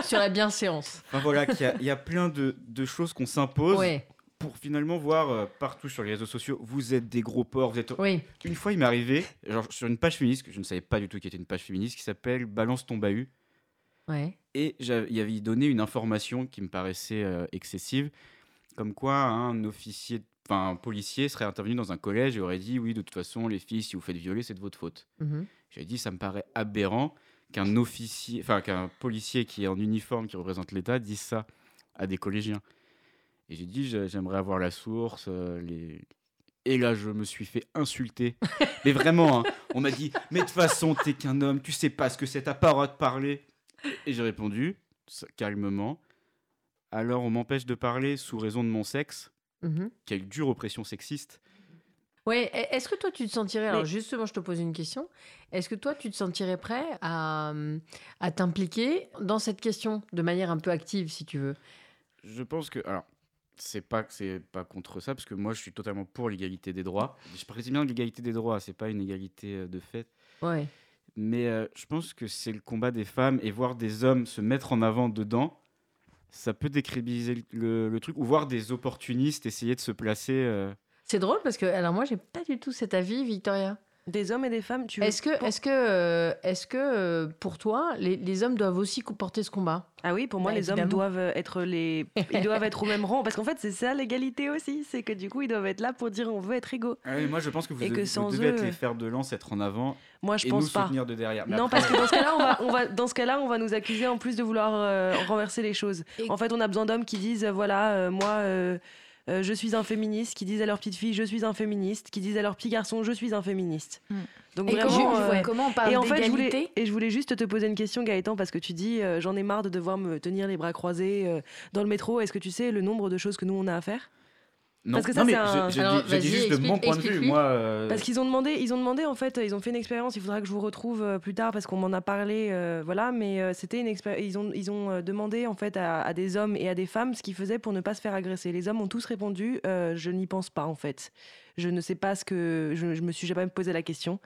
sur la bienséance. enfin, voilà, y il y, a plein de, de choses qu'on s'impose Ouais, pour finalement voir euh, partout sur les réseaux sociaux. Vous êtes des gros porcs. Vous êtes... oui. Une fois, il m'est arrivé, genre, sur une page féministe, que je ne savais pas du tout qu'il était une page féministe, qui s'appelle Balance ton bahut. Ouais. Et il avait donné une information qui me paraissait euh, excessive, comme quoi un officier, enfin un policier serait intervenu dans un collège et aurait dit oui, de toute façon, les filles, si vous faites violer, c'est de votre faute. Mhm. J'avais dit ça me paraît aberrant qu'un officier, enfin qu'un policier qui est en uniforme, qui représente l'État, dise ça à des collégiens. Et j'ai dit j'ai- j'aimerais avoir la source, euh, les. Et là, je me suis fait insulter. Mais vraiment, hein, on m'a dit Mais de toute façon, t'es qu'un homme, tu sais pas ce que c'est, t'as pas le droit de parler. Et j'ai répondu, calmement Alors, on m'empêche de parler sous raison de mon sexe. Mhm. Quelle dure oppression sexiste. Ouais, e- est-ce que toi tu te sentirais, alors justement je te pose une question, est-ce que toi tu te sentirais prêt à, hum, à t'impliquer dans cette question de manière un peu active si tu veux? Je pense que. Alors, c'est pas c'est pas contre ça, parce que moi, je suis totalement pour l'égalité des droits. Je précise bien l'égalité des droits, c'est pas une égalité euh, de fait. Ouais. Mais euh, je pense que c'est le combat des femmes et voir des hommes se mettre en avant dedans, ça peut décrédibiliser le, truc, ou voir des opportunistes essayer de se placer. euh, C'est drôle parce que, alors moi j'ai pas du tout cet avis, Victoria. Des hommes et des femmes, tu veux- Est-ce que, est-ce que, euh, est-ce que euh, pour toi, les, les hommes doivent aussi porter ce combat? Ah oui, pour moi, Bah, les hommes doivent être les, ils doivent être au même rang, parce qu'en fait, c'est ça l'égalité aussi, c'est que du coup, ils doivent être là pour dire on veut être égaux. ah oui, moi, je pense que vous, Et devez- que vous sans devez être eux- les fers de lance, être en avant, Moi, je et nous pense pas. soutenir de derrière. Mais Non, après- parce que dans ce cas-là, on va, on va, dans ce cas-là, on va nous accuser en plus de vouloir euh, renverser les choses. Et- En fait, on a besoin d'hommes qui disent, voilà, euh, moi, euh, euh, je suis un féministe, qui disent à leur petite fille, je suis un féministe, qui disent à leur petit garçon, je suis un féministe. Mm. Donc Et vraiment, comment, euh, comment on parle et en fait, je voulais, et je voulais juste te poser une question, Gaëtan, parce que tu dis, euh, j'en ai marre de devoir me tenir les bras croisés dans le métro. Est-ce que tu sais le nombre de choses que nous on a à faire? Non, Parce que ça, non, mais un- je, je Alors, dis, je dis vas-y, juste de explique- mon point de vue. Moi, euh, Parce qu'ils ont demandé, ils ont demandé en fait, ils ont fait une expérience. Il faudra que je vous retrouve euh, plus tard parce qu'on m'en a parlé, euh, voilà. Mais euh, c'était une expérience. Ils ont, ils ont demandé en fait à, à des hommes et à des femmes ce qu'ils faisaient pour ne pas se faire agresser. Les hommes ont tous répondu, euh, je n'y pense pas en fait. Je ne sais pas ce que, je, je me suis jamais posé la question.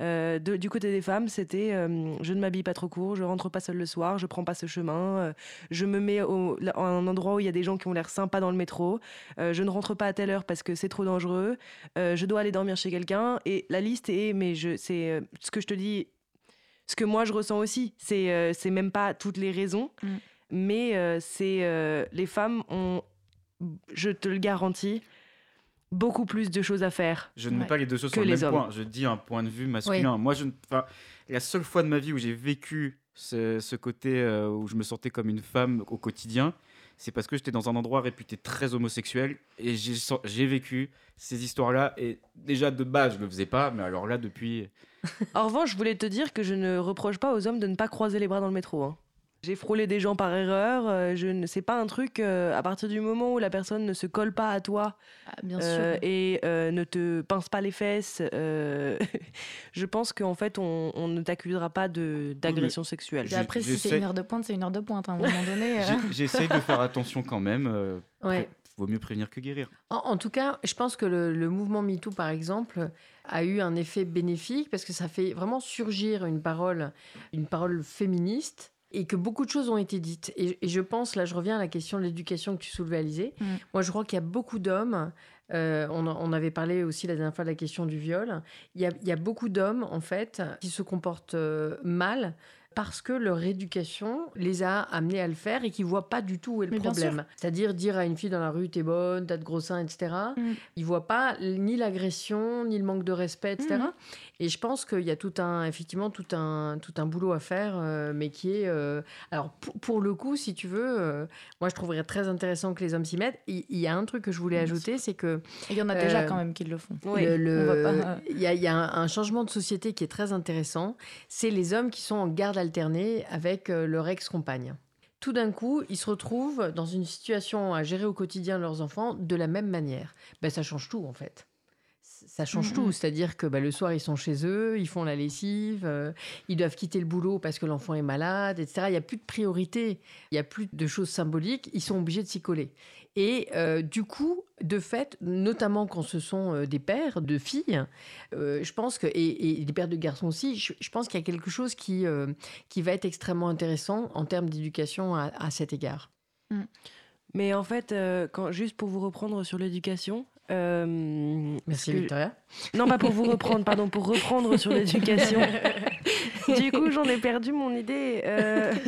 Euh, de- du côté des femmes, c'était euh, je ne m'habille pas trop court, je rentre pas seule le soir, je prends pas ce chemin, euh, je me mets au, là, à un endroit où il y a des gens qui ont l'air sympas dans le métro, je ne rentre pas à telle heure parce que c'est trop dangereux, je dois aller dormir chez quelqu'un et la liste est mais c'est ce que je te dis ce que moi je ressens aussi c'est c'est même pas toutes les raisons Mm. mais c'est les femmes ont je te le garantis beaucoup plus de choses à faire Je ne mets Ouais. pas les deux choses Que sur le les même hommes. point. Je dis un point de vue masculin. Moi, je, ne- enfin, la seule fois de ma vie où j'ai vécu ce, ce côté euh, où je me sentais comme une femme au quotidien, c'est parce que j'étais dans un endroit réputé très homosexuel et j'ai vécu ces histoires-là. Et déjà de base, je le faisais pas, mais alors là, depuis. en revanche je voulais te dire que je ne reproche pas aux hommes de ne pas croiser les bras dans le métro hein. J'ai frôlé des gens par erreur. euh, je ne sais pas un truc. euh, à partir du moment où la personne ne se colle pas à toi Ah, Bien euh, sûr. et euh, ne te pince pas les fesses, euh, je pense qu'en fait, on, on ne t'accusera pas de d'agression sexuelle. Et après, si c'est j'essaie- une heure de pointe, c'est une heure de pointe. hein, À un moment donné. euh. J'essaye de faire attention quand même. euh, Ouais. Vaut mieux prévenir que guérir. En, en tout cas, je pense que le, le mouvement MeToo, par exemple, a eu un effet bénéfique parce que ça fait vraiment surgir une parole, une parole féministe et que beaucoup de choses ont été dites. Et, et je pense, là, je reviens à la question de l'éducation que tu soulevais, Alizé. Mm. Moi, je crois qu'il y a beaucoup d'hommes. euh, on, avait parlé aussi la dernière fois de la question du viol. Il y a, il y a beaucoup d'hommes, en fait, qui se comportent euh, mal parce que leur éducation les a amenés à le faire et qui voient pas du tout où est le Mais problème. C'est-à-dire dire à une fille dans la rue t'es bonne, t'as de gros seins, etc. Mm. Ils voient pas ni l'agression ni le manque de respect, etc. Et je pense qu'il y a tout un, effectivement, tout un, tout un boulot à faire, euh, mais qui est, euh, alors pour, pour le coup, si tu veux, euh, moi je trouverais très intéressant que les hommes s'y mettent. Il il y, a un truc que je voulais ajouter, c'est que Il y en a déjà quand même qui le font. Oui, le- le- on va pas- il y a, il y a un, un changement de société qui est très intéressant. C'est les hommes qui sont en garde alternée avec leur ex-compagne. tout d'un coup, ils se retrouvent dans une situation à gérer au quotidien leurs enfants de la même manière. Ben, ça change tout, en fait. Ça change Mhm. tout, c'est-à-dire que ben, le soir ils sont chez eux, ils font la lessive, euh, ils doivent quitter le boulot parce que l'enfant est malade, etc. Il n'y a plus de priorité, il n'y a plus de choses symboliques, ils sont obligés de s'y coller. Et euh, du coup, de fait, notamment quand ce sont euh, des pères de filles, euh, je pense que, et, et des pères de garçons aussi, je, je pense qu'il y a quelque chose qui, qui va être extrêmement intéressant en termes d'éducation à, à cet égard. Mais en fait, euh, quand, juste pour vous reprendre sur l'éducation. Euh, Merci que- Victoria. Non, pas pour vous reprendre, pardon, pour reprendre sur l'éducation. du coup, j'en ai perdu mon idée. euh.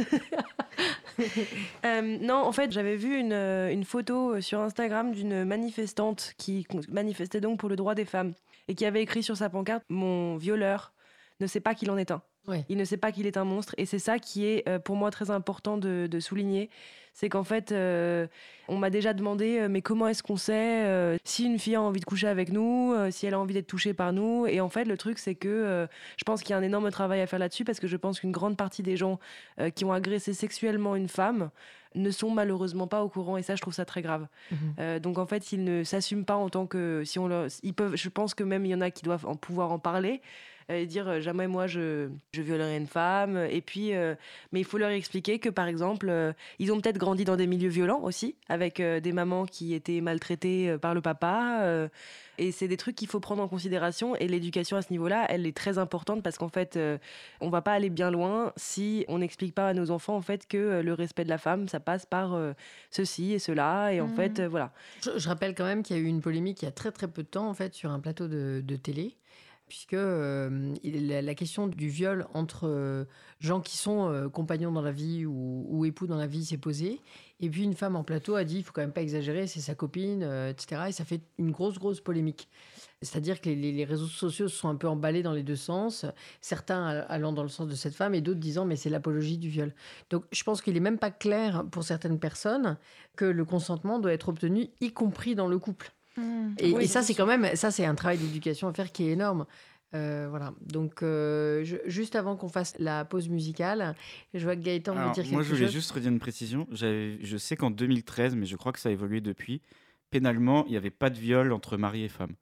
Euh, non, en fait, j'avais vu une, une photo sur Instagram d'une manifestante qui manifestait donc pour le droit des femmes et qui avait écrit sur sa pancarte Mon violeur ne sait pas qu'il en est un. Ouais. Il ne sait pas qu'il est un monstre. Et c'est ça qui est pour moi très important de, de souligner. C'est qu'en fait, euh, on m'a déjà demandé, euh, mais comment est-ce qu'on sait euh, si une fille a envie de coucher avec nous, si elle a envie d'être touchée par nous. Et en fait, le truc, c'est que je pense qu'il y a un énorme travail à faire là-dessus parce que je pense qu'une grande partie des gens qui ont agressé sexuellement une femme ne sont malheureusement pas au courant. Et ça je trouve ça très grave. Euh, donc en fait ils ne s'assument pas en tant que si on leur, ils peuvent je pense que même il y en a qui doivent en pouvoir en parler et dire euh, jamais moi je, je violerai une femme. Et puis euh, mais il faut leur expliquer que par exemple euh, ils ont peut-être grandi dans des milieux violents aussi avec euh, des mamans qui étaient maltraitées euh, par le papa euh, et c'est des trucs qu'il faut prendre en considération. Et l'éducation à ce niveau-là elle est très importante parce qu'en fait euh, on va pas aller bien loin si on n'explique pas à nos enfants en fait que euh, le respect de la femme ça passe par euh, ceci et cela. Et en Mhm. fait euh, voilà. Je, je rappelle quand même qu'il y a eu une polémique il y a très très peu de temps en fait sur un plateau de, de télé, puisque la, question du viol entre gens qui sont compagnons dans la vie ou, ou époux dans la vie s'est posée. Et puis une femme en plateau a dit il faut quand même pas exagérer, c'est sa copine, etc. Et ça fait une grosse grosse polémique. C'est-à-dire que les, les- réseaux sociaux sont un peu emballés dans les deux sens, certains allant dans le sens de cette femme et d'autres disant mais c'est l'apologie du viol. Donc je pense qu'il est même pas clair pour certaines personnes que le consentement doit être obtenu, y compris dans le couple. Mhm. Et, Oui, et ça, c'est quand même, ça, c'est un travail d'éducation à faire qui est énorme. Euh, voilà. Donc, euh, je- juste avant qu'on fasse la pause musicale, je vois que Gaëtan veut dire quelque moi, je voulais chose. juste redire une précision. Je sais qu'en 2013, mais je crois que ça a évolué depuis, pénalement, il n'y avait pas de viol entre mari et femme.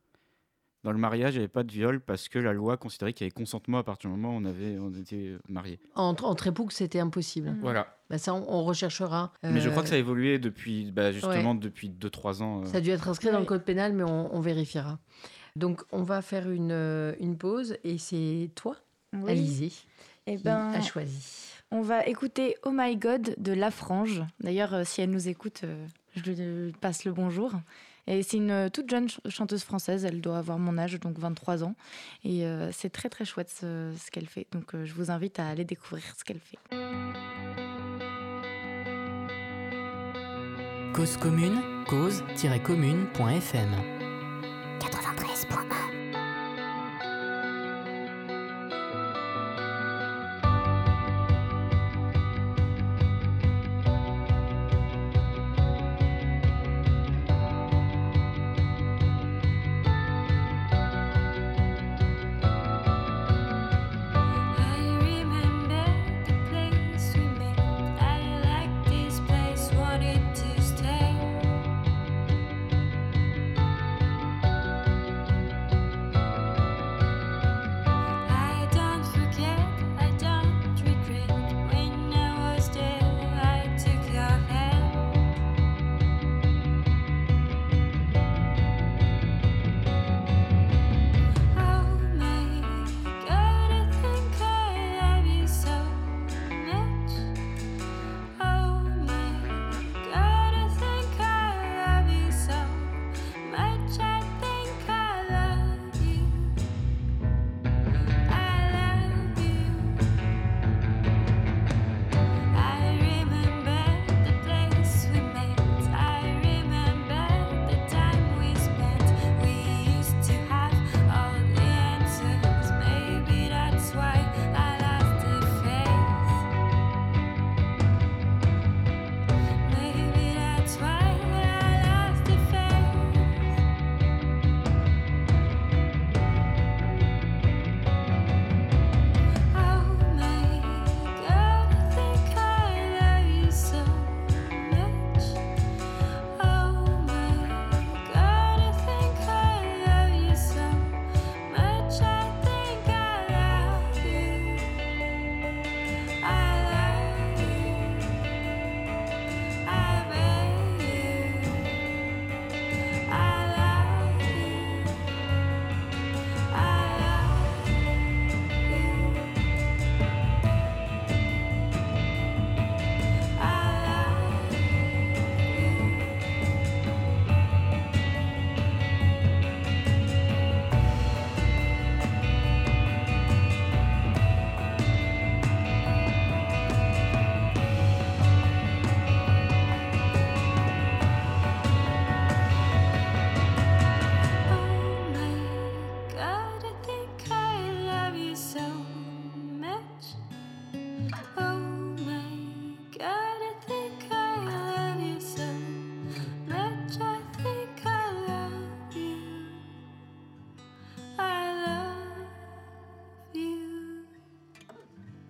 Dans le mariage, il n'y avait pas de viol parce que la loi considérait qu'il y avait consentement à partir du moment où on, avait, on était mariés. Entre, entre époux, c'était impossible. Mhm. Voilà. Bah, ça, on, on recherchera. Mais je crois Euh, que ça a évolué depuis, bah, justement, depuis 2-3 ans. euh. Ça a dû être inscrit dans le code pénal, mais on, on vérifiera. Donc, on va faire une, euh, une pause et c'est toi, Oui. Alizé, Eh qui ben, a choisi. on va écouter Oh My God de La Frange. D'ailleurs, euh, si elle nous écoute, euh, je lui passe le bonjour. Et c'est une euh, toute jeune ch- chanteuse française, elle doit avoir mon âge, donc 23 ans. Et euh, c'est très très chouette ce, ce qu'elle fait. Donc euh, je vous invite à aller découvrir ce qu'elle fait. Cause commune, cause-commune.fm 93.1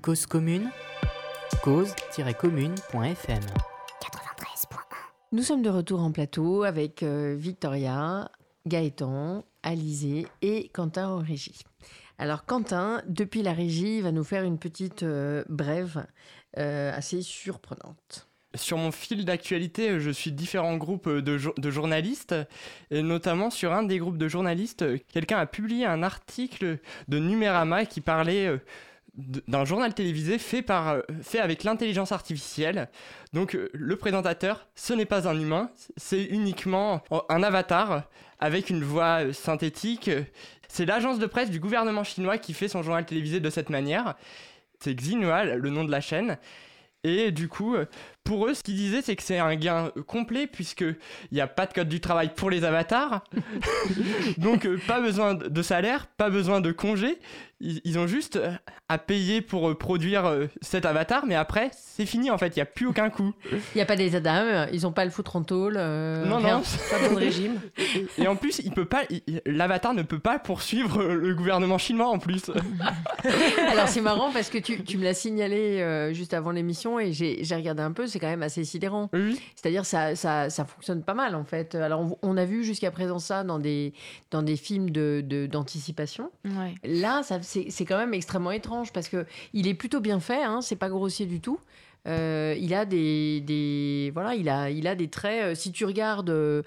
Cause commune, cause-commune.fm. 93.1. Nous sommes de retour en plateau avec euh, Victoria, Gaëtan, Alizé et Quentin en régie. Alors Quentin, depuis la régie, va nous faire une petite euh, brève euh, assez surprenante. Sur mon fil d'actualité, je suis différents groupes de, de journalistes, et notamment sur un des groupes de journalistes, quelqu'un a publié un article de Numérama qui parlait euh, d'un journal télévisé fait, par, euh, fait avec l'intelligence artificielle. Donc euh, le présentateur, ce n'est pas un humain, c'est uniquement un avatar avec une voix euh, synthétique. C'est l'agence de presse du gouvernement chinois qui fait son journal télévisé de cette manière. C'est Xinhua, le nom de la chaîne. Et du coup, euh, pour eux, ce qu'ils disaient, c'est que c'est un gain euh, complet puisque il n'y a pas de code du travail pour les avatars. Donc, euh, pas besoin de salaire, pas besoin de congé. Ils, ils ont juste euh, à payer pour produire cet avatar, mais après, c'est fini en fait, il n'y a plus aucun coût. Il n'y a pas d'état d'âme, ils n'ont pas le foutre en tôle. euh, non, rien. non. Pas de régime. Et en plus, il peut pas, il- il- l'avatar ne peut pas poursuivre le gouvernement chinois en plus. Alors c'est marrant parce que tu, tu me l'as signalé euh, juste avant l'émission et j'ai regardé un peu, c'est quand même assez sidérant. Oui, C'est-à-dire ça, ça, ça fonctionne pas mal en fait. Alors on, on a vu jusqu'à présent ça dans des, dans des films d'anticipation. De, d'anticipation. Ouais. Là, ça- c'est c'est quand même extrêmement étrange parce que il est plutôt bien fait, hein, c'est pas grossier du tout. Euh, il a des, des voilà, il a, il a des traits. euh, si tu regardes euh,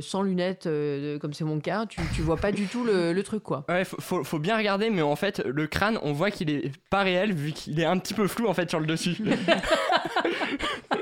sans lunettes, euh, comme c'est mon cas, tu, tu vois pas du tout le, le truc quoi. Ouais, faut, faut, faut bien regarder, mais en fait, le crâne, on voit qu'il est pas réel vu qu'il est un petit peu flou en fait sur le dessus.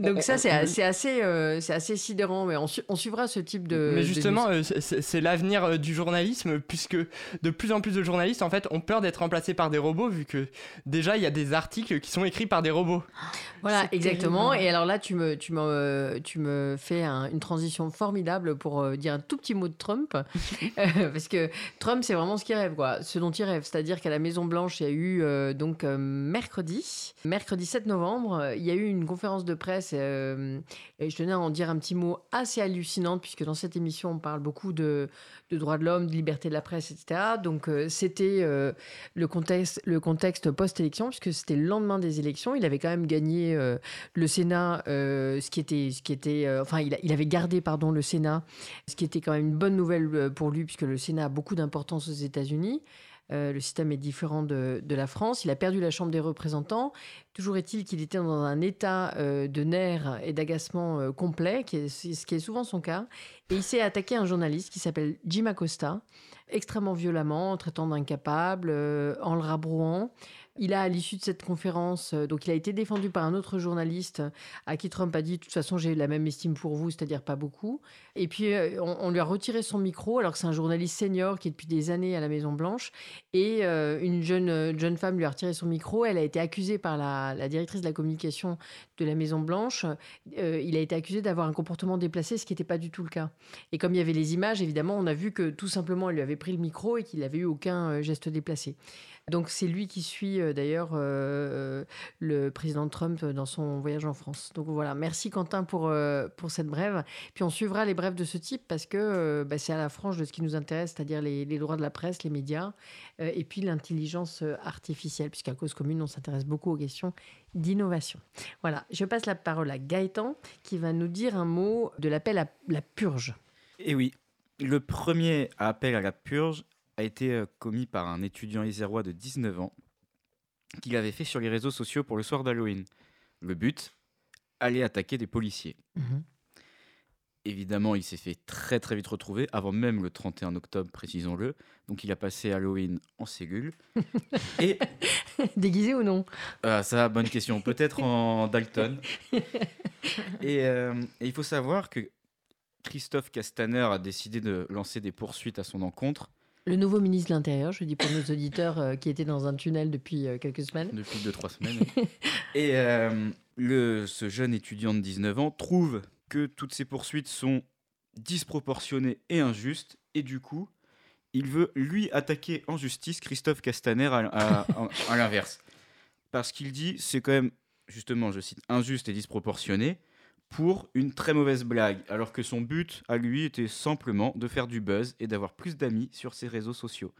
Donc ça, c'est c'est assez, euh, c'est assez sidérant. Mais on, su- on suivra ce type de. Mais justement, euh, c'est- l'avenir euh, du journalisme, puisque de plus en plus de journalistes, en fait, ont peur d'être remplacés par des robots, vu que déjà, il y a des articles qui sont écrits par des robots. Voilà, exactement. terrible. Et alors là, tu me, tu me, tu me fais un- une transition formidable pour euh, dire un tout petit mot de Trump. Euh, parce que Trump, c'est vraiment ce qu'il rêve, quoi. Ce dont il rêve. C'est-à-dire qu'à la Maison-Blanche, il y a eu, euh, donc, euh, mercredi, mercredi 7 novembre, euh, il y a eu une conférence de presse. euh, et je tenais à en dire un petit mot assez hallucinante, puisque dans cette émission, on parle beaucoup de, droits de l'homme, de liberté de la presse, etc. Donc, euh, c'était euh, le contexte, le contexte post-élection, puisque c'était le lendemain des élections. Il avait quand même gagné le Sénat, ce qui était, ce qui était, enfin, il, il avait gardé, pardon, le Sénat, ce qui était quand même une bonne nouvelle pour lui, puisque le Sénat a beaucoup d'importance aux États-Unis. Euh, le système est différent de, la France. Il a perdu la Chambre des représentants. Toujours est-il qu'il était dans un état euh, de nerfs et d'agacement euh, complet, ce qui est souvent son cas. Et il s'est attaqué à un journaliste qui s'appelle Jim Acosta, extrêmement violemment, en traitant d'incapable, en le rabrouant. Il a, à l'issue de cette conférence, euh, donc il a été défendu par un autre journaliste à qui Trump a dit, de toute façon, j'ai la même estime pour vous, c'est-à-dire pas beaucoup. Et puis, euh, on, lui a retiré son micro, alors que c'est un journaliste senior qui est depuis des années à la Maison-Blanche. Et euh, une jeune, euh, jeune femme lui a retiré son micro. Elle a été accusée par la, directrice de la communication de la Maison-Blanche. Euh, il a été accusé d'avoir un comportement déplacé, ce qui n'était pas du tout le cas. Et comme il y avait les images, évidemment, on a vu que tout simplement, elle lui avait pris le micro et qu'il n'avait eu aucun euh, geste déplacé. Donc c'est lui qui suit euh, d'ailleurs euh, le président Trump dans son voyage en France. Donc voilà, merci Quentin pour, euh, pour cette brève. Puis on suivra les brèves de ce type parce que euh, bah, c'est à la frange de ce qui nous intéresse, c'est-à-dire les, les droits de la presse, les médias, euh, et puis l'intelligence euh, artificielle, puisqu'à cause commune, on s'intéresse beaucoup aux questions d'innovation. Voilà, je passe la parole à Gaëtan qui va nous dire un mot de l'appel à la purge. Et oui, le premier appel à la purge a été euh, commis par un étudiant isérois de 19 ans qu'il avait fait sur les réseaux sociaux pour le soir d'Halloween. Le but Aller attaquer des policiers. Évidemment, il s'est fait très très vite retrouver, avant même le 31 octobre, précisons-le. Donc il a passé Halloween en cellule. Et Déguisé ou non? Ah, ça, bonne question. Peut-être en Dalton. Et, euh, et il faut savoir que Christophe Castaner a décidé de lancer des poursuites à son encontre Le nouveau ministre de l'Intérieur, je dis pour nos auditeurs euh, qui étaient dans un tunnel depuis euh, quelques semaines. depuis 2-3 semaines. et euh, le, ce jeune étudiant de 19 ans trouve que toutes ces poursuites sont disproportionnées et injustes. Et du coup, il veut lui attaquer en justice Christophe Castaner à, à- à- à l'inverse. Parce qu'il dit c'est quand même, justement, je cite, injuste et disproportionné pour une très mauvaise blague, alors que son but à lui était simplement de faire du buzz et d'avoir plus d'amis sur ses réseaux sociaux.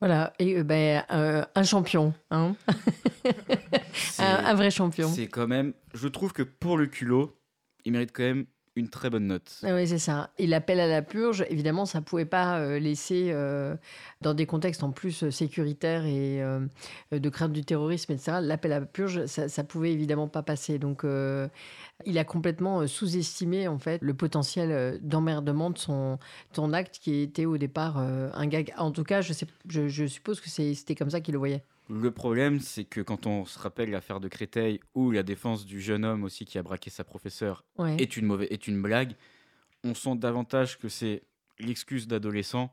Voilà, et euh, ben, euh, un champion, hein un, un vrai champion. C'est quand même. Je trouve que pour le culot, il mérite quand même une très bonne note. Ah oui, c'est ça. Et l'appel à la purge, évidemment, ça ne pouvait pas euh, laisser, euh, dans des contextes en plus euh, sécuritaires et de crainte du terrorisme, etc., l'appel à la purge, ça ne pouvait évidemment pas passer. Donc, il a complètement sous-estimé, en fait, le potentiel d'emmerdement de son, ton acte qui était au départ un gag. En tout cas, je, suppose que c'était comme ça qu'il le voyait. Le problème, c'est que quand on se rappelle l'affaire de Créteil ou la défense du jeune homme aussi qui a braqué sa professeure Ouais. est une, mauvaise, est une blague, on sent davantage que c'est l'excuse d'adolescents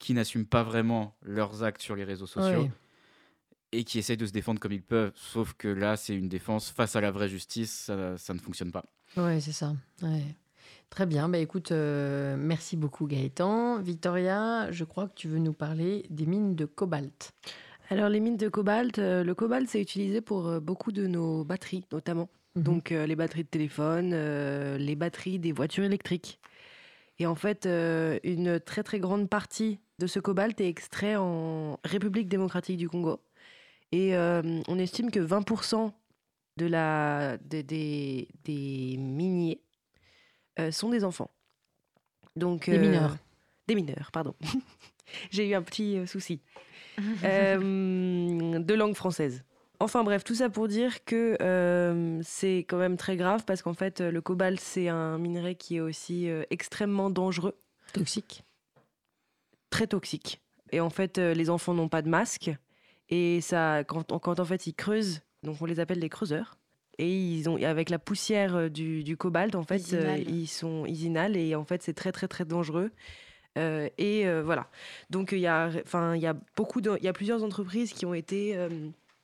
qui n'assument pas vraiment leurs actes sur les réseaux sociaux Ouais. et qui essayent de se défendre comme ils peuvent. Sauf que là, c'est une défense face à la vraie justice, ça, ça ne fonctionne pas. Ouais, c'est ça. Ouais. Très bien. Bah, écoute, euh, merci beaucoup Gaëtan. Victoria, je crois que tu veux nous parler des mines de cobalt. Alors les mines de cobalt, euh, le cobalt c'est utilisé pour euh, beaucoup de nos batteries notamment. Mhm. Donc euh, les batteries de téléphone, euh, les batteries des voitures électriques. Et en fait, euh, une très très grande partie de ce cobalt est extrait en République démocratique du Congo. Et on estime que 20% de la, de- des, des miniers sont des enfants. Donc, Des mineurs. Des mineurs, pardon. J'ai eu un petit souci. Euh, de langue française. Enfin bref, tout ça pour dire que euh, c'est quand même très grave parce qu'en fait, le cobalt, c'est un minerai qui est aussi euh, extrêmement dangereux, Toxique. très toxique. Et en fait, les enfants n'ont pas de masque. Et ça, quand, quand en fait ils creusent, donc on les appelle des creuseurs. Et ils ont, avec la poussière du, du cobalt, en fait, Ils euh, ils sont, ils inhalent et en fait, c'est très très très dangereux. Euh, et euh, voilà. Donc il y a, enfin il y a beaucoup, il y a plusieurs entreprises qui ont été euh,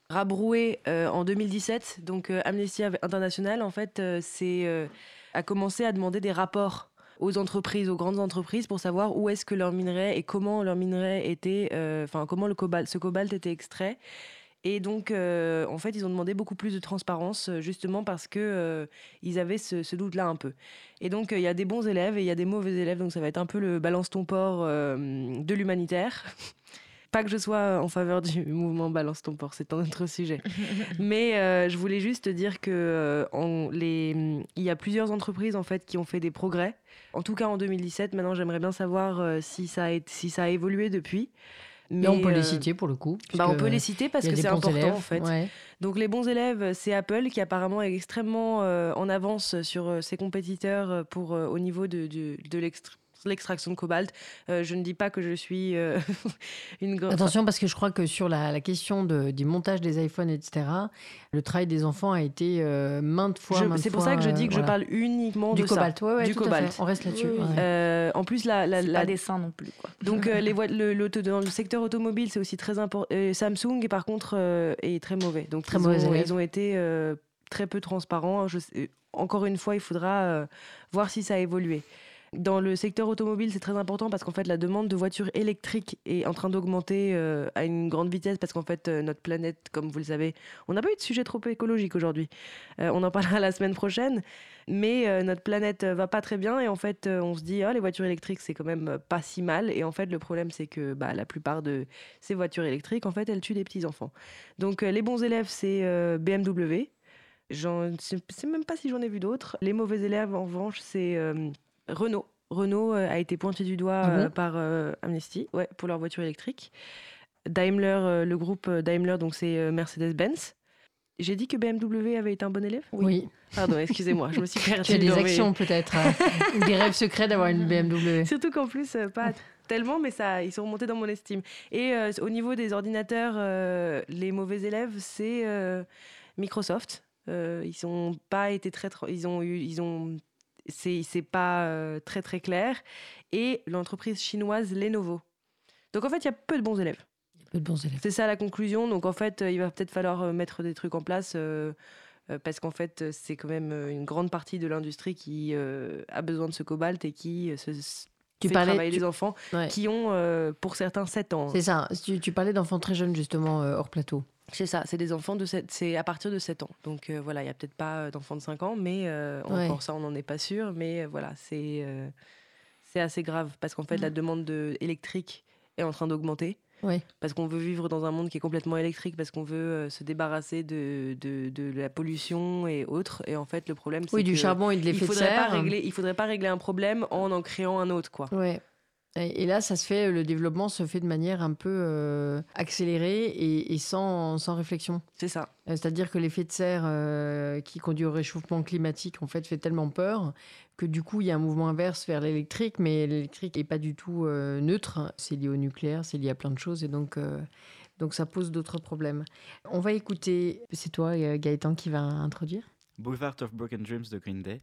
rabrouées en 2017. Donc Amnesty International, en fait, c'est a commencé à demander des rapports aux entreprises, aux grandes entreprises, pour savoir où est-ce que leur minerai et comment leur minerai était, enfin comment le cobalt, ce cobalt était extrait. Et donc, euh, en fait, ils ont demandé beaucoup plus de transparence, euh, justement parce que euh, ils avaient ce, ce doute-là un peu. Et donc, euh, il y a des bons élèves et il y a des mauvais élèves, donc ça va être un peu le balance ton port de l'humanitaire. Pas que je sois en faveur du mouvement Balance ton port, c'est un autre sujet. Mais je voulais juste dire que en- les, il y a plusieurs entreprises en fait qui ont fait des progrès. En tout cas en 2017. Maintenant, j'aimerais bien savoir si ça a été- si ça a évolué depuis. Mais on peut euh, les citer pour le coup. bah, on peut les citer parce que c'est important élèves. en fait. Ouais. Donc les bons élèves, c'est Apple qui apparemment est extrêmement euh, en avance sur euh, ses compétiteurs euh, pour euh, au niveau de, de, de l'extr- l'extraction de cobalt. Euh, je ne dis pas que je suis euh, une grande... Attention parce que je crois que sur la, la question de, du montage des iPhones, etc., le travail des enfants a été euh, maintes fois. C'est pour ça que je dis que voilà. je parle uniquement du de cobalt. ça. Ouais, ouais, Du tout à cobalt. fait. On reste là-dessus. Oui, oui. ouais. Euh, en plus, la, la, C'est la- pas des seins non plus, quoi. donc euh, les le, l'auto- dans le secteur automobile, c'est aussi très important. Samsung, par contre, euh, est très mauvais. Donc Très ils, mauvais ont, ils ont été euh, très peu transparents. Je sais- encore une fois, il faudra euh, voir si ça a évolué. Dans le secteur automobile, c'est très important parce qu'en fait, la demande de voitures électriques est en train d'augmenter euh, à une grande vitesse parce qu'en fait, euh, notre planète, comme vous le savez, on n'a pas eu de sujet trop écologique aujourd'hui. Euh, on en parlera la semaine prochaine, mais notre planète va pas très bien et en fait, on se dit, ah, les voitures électriques, c'est quand même pas si mal. Et en fait, le problème, c'est que bah, la plupart de ces voitures électriques, en fait, elles tuent des petits enfants. Donc, les bons élèves, c'est BMW. J'en sais sais même pas si j'en ai vu d'autres. Les mauvais élèves, en revanche, c'est Renault. Renault euh, a été pointé du doigt Ah bon euh, par euh, Amnesty ouais, pour leur voiture électrique. Daimler, le groupe Daimler, donc c'est Mercedes-Benz. J'ai dit que BMW avait été un bon élève? Oui. Pardon, excusez-moi, je me suis perdue. Tu as des dans mes- actions peut-être, hein, des rêves secrets d'avoir une BMW. Surtout qu'en plus, euh, pas tellement, mais ça, ils sont remontés dans mon estime. Et euh, au niveau des ordinateurs, les mauvais élèves, c'est Microsoft. Ils ont pas été très, ils ont eu, ils ont, c'est, c'est pas euh, très très clair. Et l'entreprise chinoise Lenovo. Donc en fait, il y a peu de bons élèves. Peu de bons élèves. C'est ça la conclusion. Donc en fait, il va peut-être falloir euh, mettre des trucs en place. euh, parce qu'en fait, c'est quand même une grande partie de l'industrie qui euh, a besoin de ce cobalt et qui se, Tu fait parlais- travailler tu- des enfants Ouais. qui ont, pour certains, 7 ans. C'est ça. Tu, tu parlais d'enfants très jeunes justement hors plateau. C'est ça, c'est des enfants de c'est à partir de 7 ans. Donc euh, voilà, il n'y a peut-être pas euh, d'enfants de 5 ans, mais euh, encore ça, on n'en est pas sûr. Mais euh, voilà, c'est c'est assez grave parce qu'en fait, la mm. demande de électrique est en train d'augmenter. Ouais. Parce qu'on veut vivre dans un monde qui est complètement électrique, parce qu'on veut se débarrasser de, de, la pollution et autres. Et en fait, le problème, c'est. Oui, du charbon et de l'effet de serre. Pas régler, il ne faudrait pas régler un problème en en créant un autre, quoi. Ouais. Et, là, ça se fait, le développement se fait de manière un peu euh, accélérée et, sans, sans, réflexion. C'est ça. Euh, c'est-à-dire que l'effet de serre euh, qui conduit au réchauffement climatique, en fait, fait tellement peur que du coup, il y a un mouvement inverse vers l'électrique, mais l'électrique n'est pas du tout neutre. C'est lié au nucléaire, c'est lié à plein de choses et donc, donc ça pose d'autres problèmes. On va écouter, c'est toi Gaëtan qui va introduire Boulevard of Broken Dreams de Green Day.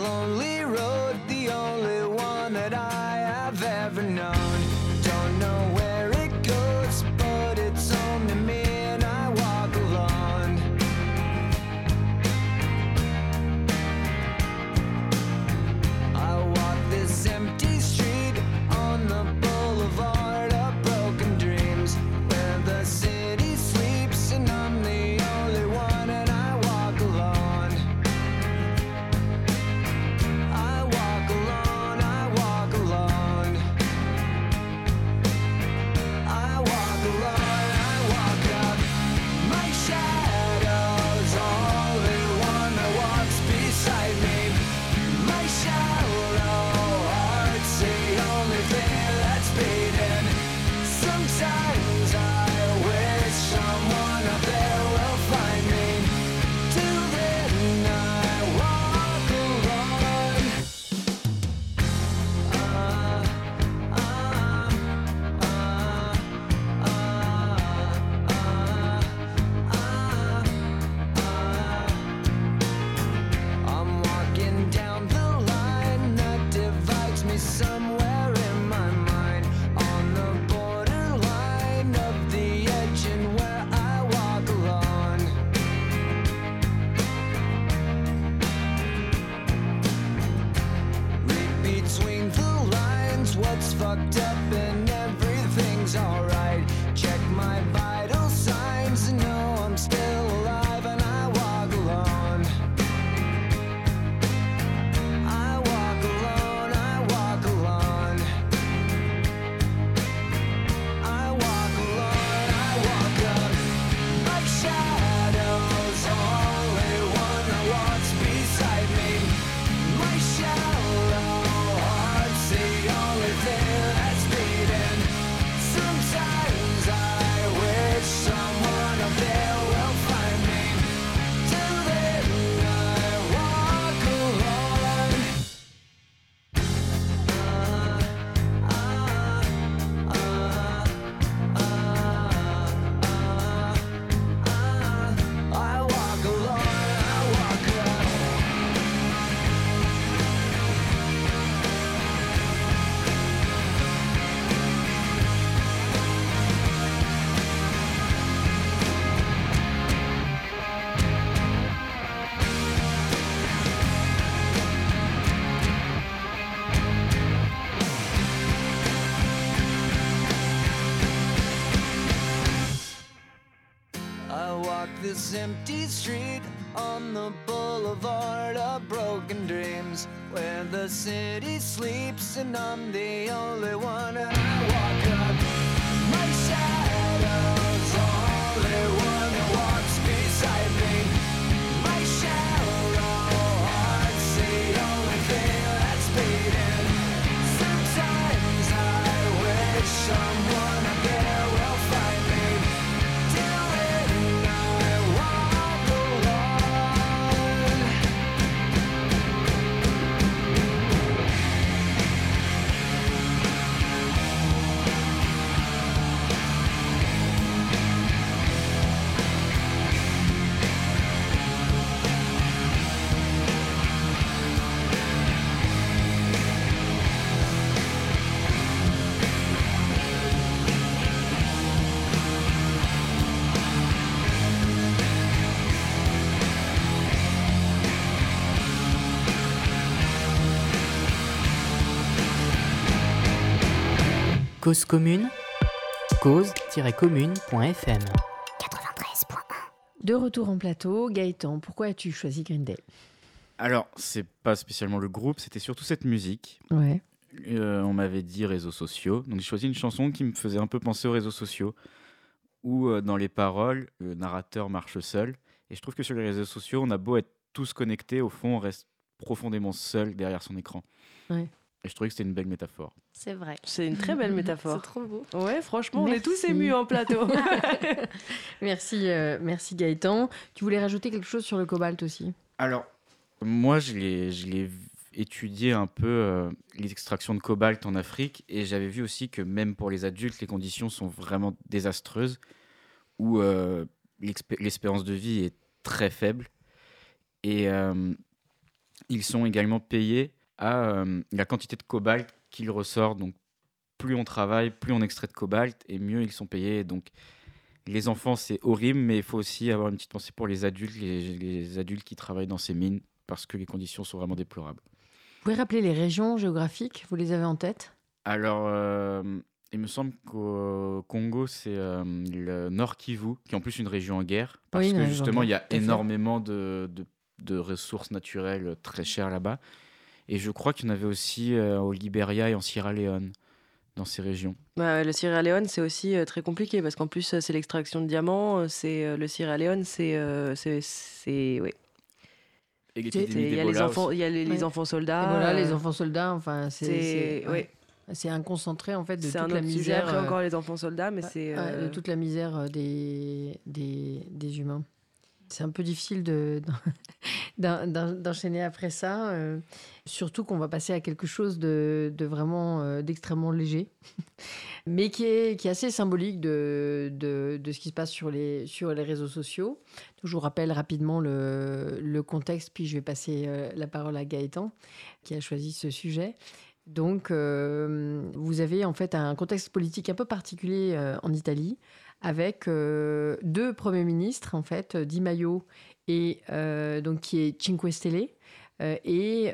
empty streets. Cause commune, cause-commune.fm. De retour en plateau, Gaëtan, pourquoi as-tu choisi Green Day? Alors, c'est pas spécialement le groupe, c'était surtout cette musique. Ouais. Euh, on m'avait dit réseaux sociaux, donc j'ai choisi une chanson qui me faisait un peu penser aux réseaux sociaux, où euh, dans les paroles, le narrateur marche seul. Et je trouve que sur les réseaux sociaux, on a beau être tous connectés, au fond, on reste profondément seul derrière son écran. Ouais. Et je trouvais que c'était une belle métaphore. C'est vrai. C'est une très belle C'est métaphore. trop beau. Ouais, franchement, on est tous émus en plateau. Merci, euh, merci Gaëtan. Tu voulais rajouter quelque chose sur le cobalt aussi? Alors, moi, je l'ai, je l'ai étudié un peu euh, l'extraction de cobalt en Afrique et j'avais vu aussi que même pour les adultes, les conditions sont vraiment désastreuses, où euh, l'espérance de vie est très faible et euh, ils sont également payés à euh, la quantité de cobalt qu'ils ressortent. Donc, plus on travaille, plus on extrait de cobalt et mieux ils sont payés. Donc, les enfants, c'est horrible, mais il faut aussi avoir une petite pensée pour les adultes, les, les adultes qui travaillent dans ces mines, parce que les conditions sont vraiment déplorables. Vous pouvez rappeler les régions géographiques? Vous les avez en tête? Alors, euh, il me semble qu'au Congo, c'est euh, le Nord Kivu, qui est en plus une région en guerre, parce Oui, que justement, il y a énormément de, de- de ressources naturelles très chères là-bas. Et je crois qu'il y en avait aussi euh, au Liberia et en Sierra Leone, dans ces régions. Bah, le Sierra Leone, c'est aussi euh, très compliqué parce qu'en plus, euh, c'est l'extraction de diamants. euh, C'est euh, le Sierra Leone, c'est euh, c'est l'épidémie Il y a les enfants, aussi. il y a les, les Ouais. enfants soldats. Voilà, les enfants soldats, enfin, c'est c'est c'est- ouais. ouais. C'est un concentré en fait de C'est toute un la autre sujet. misère. Après encore les enfants soldats, mais c'est euh, de toute la misère des, des, des humains. C'est un peu difficile de- d'en- d'en- d'enchaîner après ça, euh, surtout qu'on va passer à quelque chose de, vraiment euh, d'extrêmement léger, mais qui est, assez symbolique de, ce qui se passe sur les, réseaux sociaux. Je vous rappelle rapidement le, contexte, puis je vais passer euh, la parole à Gaëtan, qui a choisi ce sujet. Donc, vous avez en fait un contexte politique un peu particulier en Italie, avec euh, deux premiers ministres, en fait, Di Maio et euh, donc qui est Cinque Stelle euh, et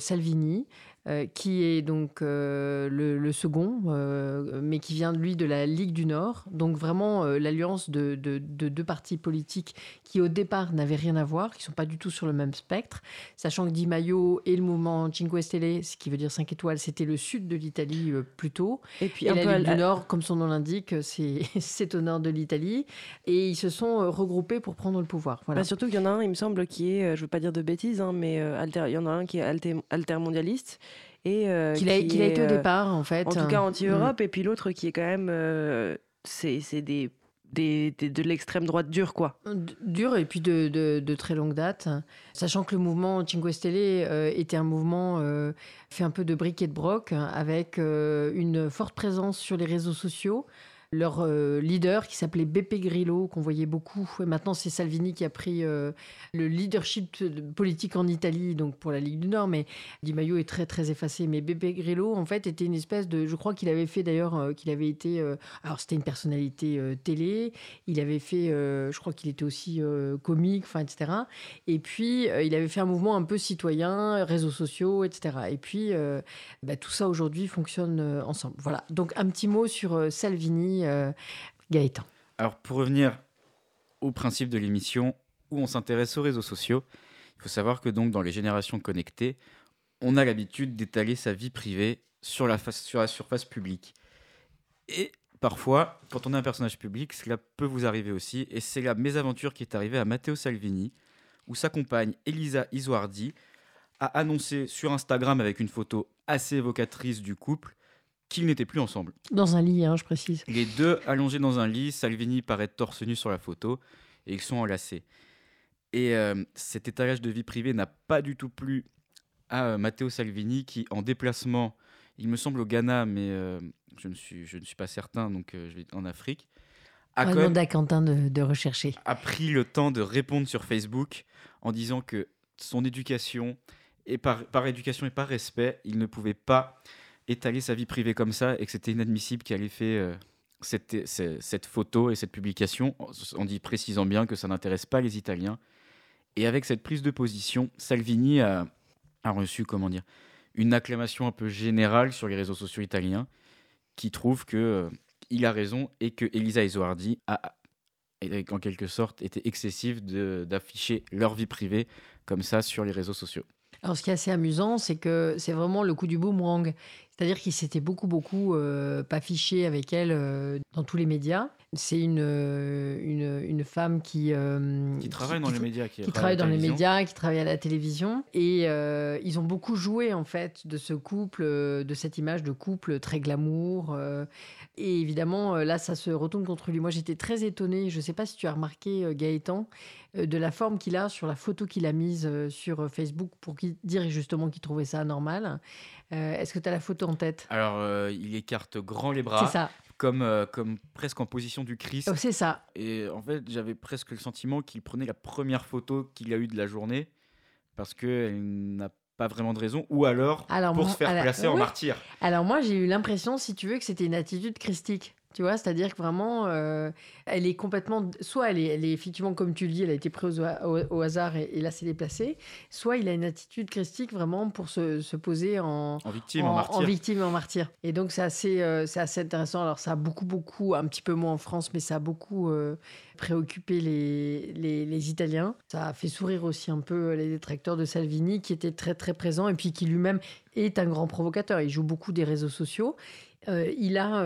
Salvini. Euh, qui est donc euh, le, le second, euh, mais qui vient lui de la Ligue du Nord. Donc vraiment l'alliance de, de- de deux partis politiques qui au départ n'avaient rien à voir, qui sont pas du tout sur le même spectre, sachant que Di Maio et le mouvement Cinque Stelle, ce qui veut dire 5 étoiles, c'était le sud de l'Italie plutôt. et puis Et un la peu à Ligue la- du Nord, comme son nom l'indique, c'est au nord de l'Italie. Et ils se sont regroupés pour prendre le pouvoir. Voilà. Bah, surtout qu'il y en a un, il me semble, qui est, je veux pas dire de bêtises, hein, mais alter- il y en a un qui est alter- altermondialiste et euh, Qu'il a, qui qu'il a été au euh, départ, en fait. En tout cas anti-Europe, Mm. et puis l'autre qui est quand même, euh, c'est des, des, des- de l'extrême droite dure quoi. D- Dur et puis de, de- de très longue date, sachant que le mouvement Cinque Stelle euh, était un mouvement fait un peu de briques et de broc, avec une forte présence sur les réseaux sociaux. Leur euh, leader, qui s'appelait Beppe Grillo, qu'on voyait beaucoup, et maintenant c'est Salvini qui a pris euh, le leadership de- politique en Italie, donc pour la Ligue du Nord, mais Di Maio est très très effacé. Mais Beppe Grillo, en fait, était une espèce de, je crois qu'il avait fait d'ailleurs, euh, qu'il avait été, alors c'était une personnalité télé, il avait fait, je crois qu'il était aussi comique, enfin, etc. Et puis, il avait fait un mouvement un peu citoyen, réseaux sociaux, etc. Et puis, bah, tout ça aujourd'hui fonctionne ensemble. Voilà. Donc, un petit mot sur Salvini, euh, Gaëtan. Alors, pour revenir au principe de l'émission où on s'intéresse aux réseaux sociaux, il faut savoir que donc dans les générations connectées, on a l'habitude d'étaler sa vie privée sur la, sur la surface publique. Et parfois, quand on est un personnage public, cela peut vous arriver aussi. Et c'est la mésaventure qui est arrivée à Matteo Salvini, où sa compagne Elisa Isoardi a annoncé sur Instagram avec une photo assez évocatrice du couple qu'ils n'étaient plus ensemble. Dans un lit, hein, je précise. Les deux allongés dans un lit, Salvini paraît torse nu sur la photo et ils sont enlacés. Et euh, cet étalage de vie privée n'a pas du tout plu à euh, Matteo Salvini qui, en déplacement, il me semble au Ghana, mais euh, je, ne suis, je ne suis pas certain, donc je vais en Afrique, a, Quentin de, de rechercher. a pris le temps de répondre sur Facebook en disant que son éducation, et par, par éducation et par respect, il ne pouvait pas étaler sa vie privée comme ça et que c'était inadmissible qu'elle ait fait euh, cette, ce- cette photo et cette publication en, dit précisant bien que ça n'intéresse pas les Italiens. Et avec cette prise de position, Salvini a, reçu, comment dire, une acclamation un peu générale sur les réseaux sociaux italiens qui trouve que euh, il a raison et que Elisa Esoardi a en quelque sorte était excessive d'afficher leur vie privée comme ça sur les réseaux sociaux. Alors, ce qui est assez amusant, c'est que c'est vraiment le coup du boomerang. C'est-à-dire qu'il s'était beaucoup, beaucoup euh, pas fiché avec elle euh, dans tous les médias. C'est une, euh, une, une femme qui, euh, Qui travaille dans les médias, qui, travaille travaille à la dans les télévision. médias, qui travaille à la télévision. Et euh, ils ont beaucoup joué, en fait, de ce couple, de cette image de couple très glamour. euh, et évidemment, là, ça se retourne contre lui. Moi, j'étais très étonnée, je ne sais pas si tu as remarqué, Gaëtan, de la forme qu'il a sur la photo qu'il a mise sur Facebook pour dire justement qu'il trouvait ça anormal. Est-ce que tu as la photo en tête? Alors, il écarte grand les bras, C'est ça. Comme, euh, comme presque en position du Christ. Oh, c'est ça. Et en fait, j'avais presque le sentiment qu'il prenait la première photo qu'il a eue de la journée, parce qu'elle n'a pas vraiment de raison, ou alors, Alors, pour moi- se faire alors, placer en martyr. Alors moi, j'ai eu l'impression, si tu veux, que c'était une attitude christique. Tu vois, c'est-à-dire que vraiment, euh, elle est complètement. Soit elle est, elle est effectivement, comme tu le dis, elle a été prise au, au- au hasard et, et là, c'est déplacé. Soit il a une attitude christique vraiment pour se, se poser en, En victime, en, martyr. victime et en martyr. Et donc, c'est assez, euh, c'est assez intéressant. Alors, ça a beaucoup, beaucoup, un petit peu moins en France, mais ça a beaucoup euh, préoccupé les, les, les Italiens. Ça a fait sourire aussi un peu les détracteurs de Salvini, qui étaient très, très présents, et puis qui lui-même est un grand provocateur. Il joue beaucoup des réseaux sociaux. Il a.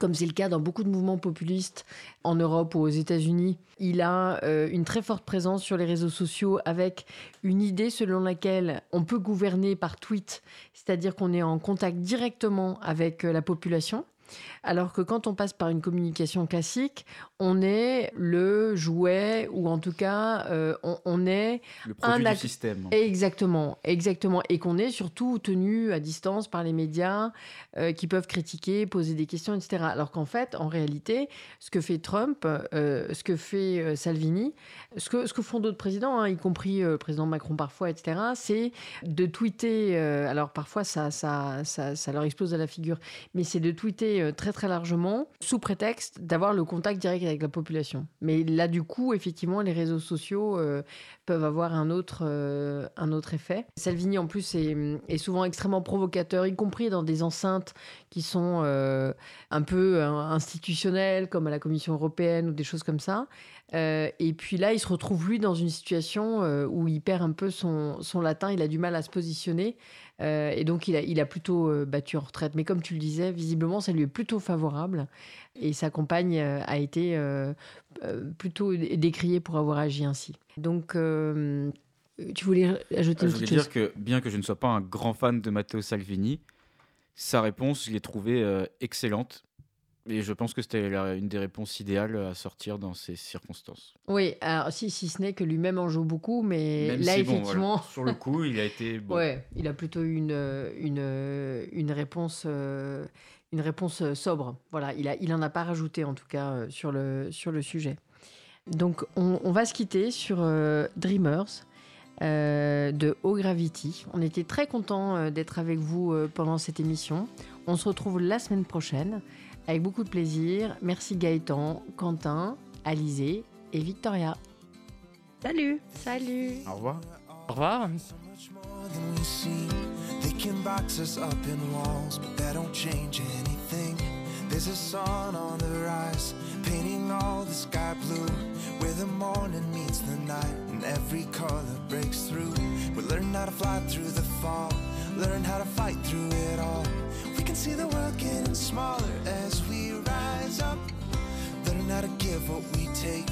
Comme c'est le cas dans beaucoup de mouvements populistes en Europe ou aux États-Unis, il a euh, une très forte présence sur les réseaux sociaux avec une idée selon laquelle on peut gouverner par tweet, c'est-à-dire qu'on est en contact directement avec euh, la population. Alors que quand on passe par une communication classique, on est le jouet, ou en tout cas, euh, on, on est Le produit un du système. Exactement, exactement. Et qu'on est surtout tenu à distance par les médias euh, qui peuvent critiquer, poser des questions, etc. Alors qu'en fait, en réalité, ce que fait Trump, euh, ce que fait Salvini, ce que, ce que font d'autres présidents, hein, y compris le président Macron parfois, etc., c'est de tweeter, alors parfois ça, ça, ça, ça leur explose à la figure, mais c'est de tweeter euh, très très largement sous prétexte d'avoir le contact direct avec la population. Mais là, du coup, effectivement, les réseaux sociaux euh, peuvent avoir un autre, euh, un autre effet. Salvini, en plus, est, souvent extrêmement provocateur, y compris dans des enceintes qui sont un peu institutionnelles, comme à la Commission européenne ou des choses comme ça. Euh, et puis là, il se retrouve, lui, dans une situation euh, où il perd un peu son, son latin, il a du mal à se positionner. Euh, et donc, il a, il a plutôt battu en retraite. Mais comme tu le disais, visiblement, ça lui est plutôt favorable. Et sa compagne a été plutôt décriée pour avoir agi ainsi. Donc, tu voulais ajouter une je voulais petite chose dire que, bien que je ne sois pas un grand fan de Matteo Salvini, sa réponse, je l'ai trouvée excellente. Et je pense que c'était une des réponses idéales à sortir dans ces circonstances. Oui, alors si, si ce n'est que lui-même en joue beaucoup, mais Même là, si, bon, effectivement, voilà, sur le coup, il a été. Bon, ouais, il a plutôt eu une, une, une réponse, euh, une réponse euh, sobre. Voilà, il, a, il en a pas rajouté en tout cas euh, sur, le, sur le sujet. Donc, on, on va se quitter sur euh, Dreamers. euh, de O Gravity. On était très contents d'être avec vous euh, pendant cette émission. On se retrouve la semaine prochaine avec beaucoup de plaisir. Merci Gaëtan, Quentin, Alizé et Victoria. Salut Salut Au revoir. Au revoir. can box us up in walls, but that don't change anything. There's a sun on the rise, painting all the sky blue. Where the morning meets the night, and every color breaks through. We learn how to fly through the fall, learn how to fight through it all. Can see the world getting smaller as we rise up. Learn how to give what we take.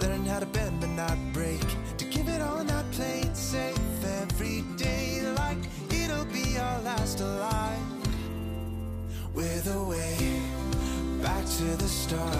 Learn how to bend but not break. To give it all, not play it safe. Every day, like it'll be our last alive. We're the way back to the stars.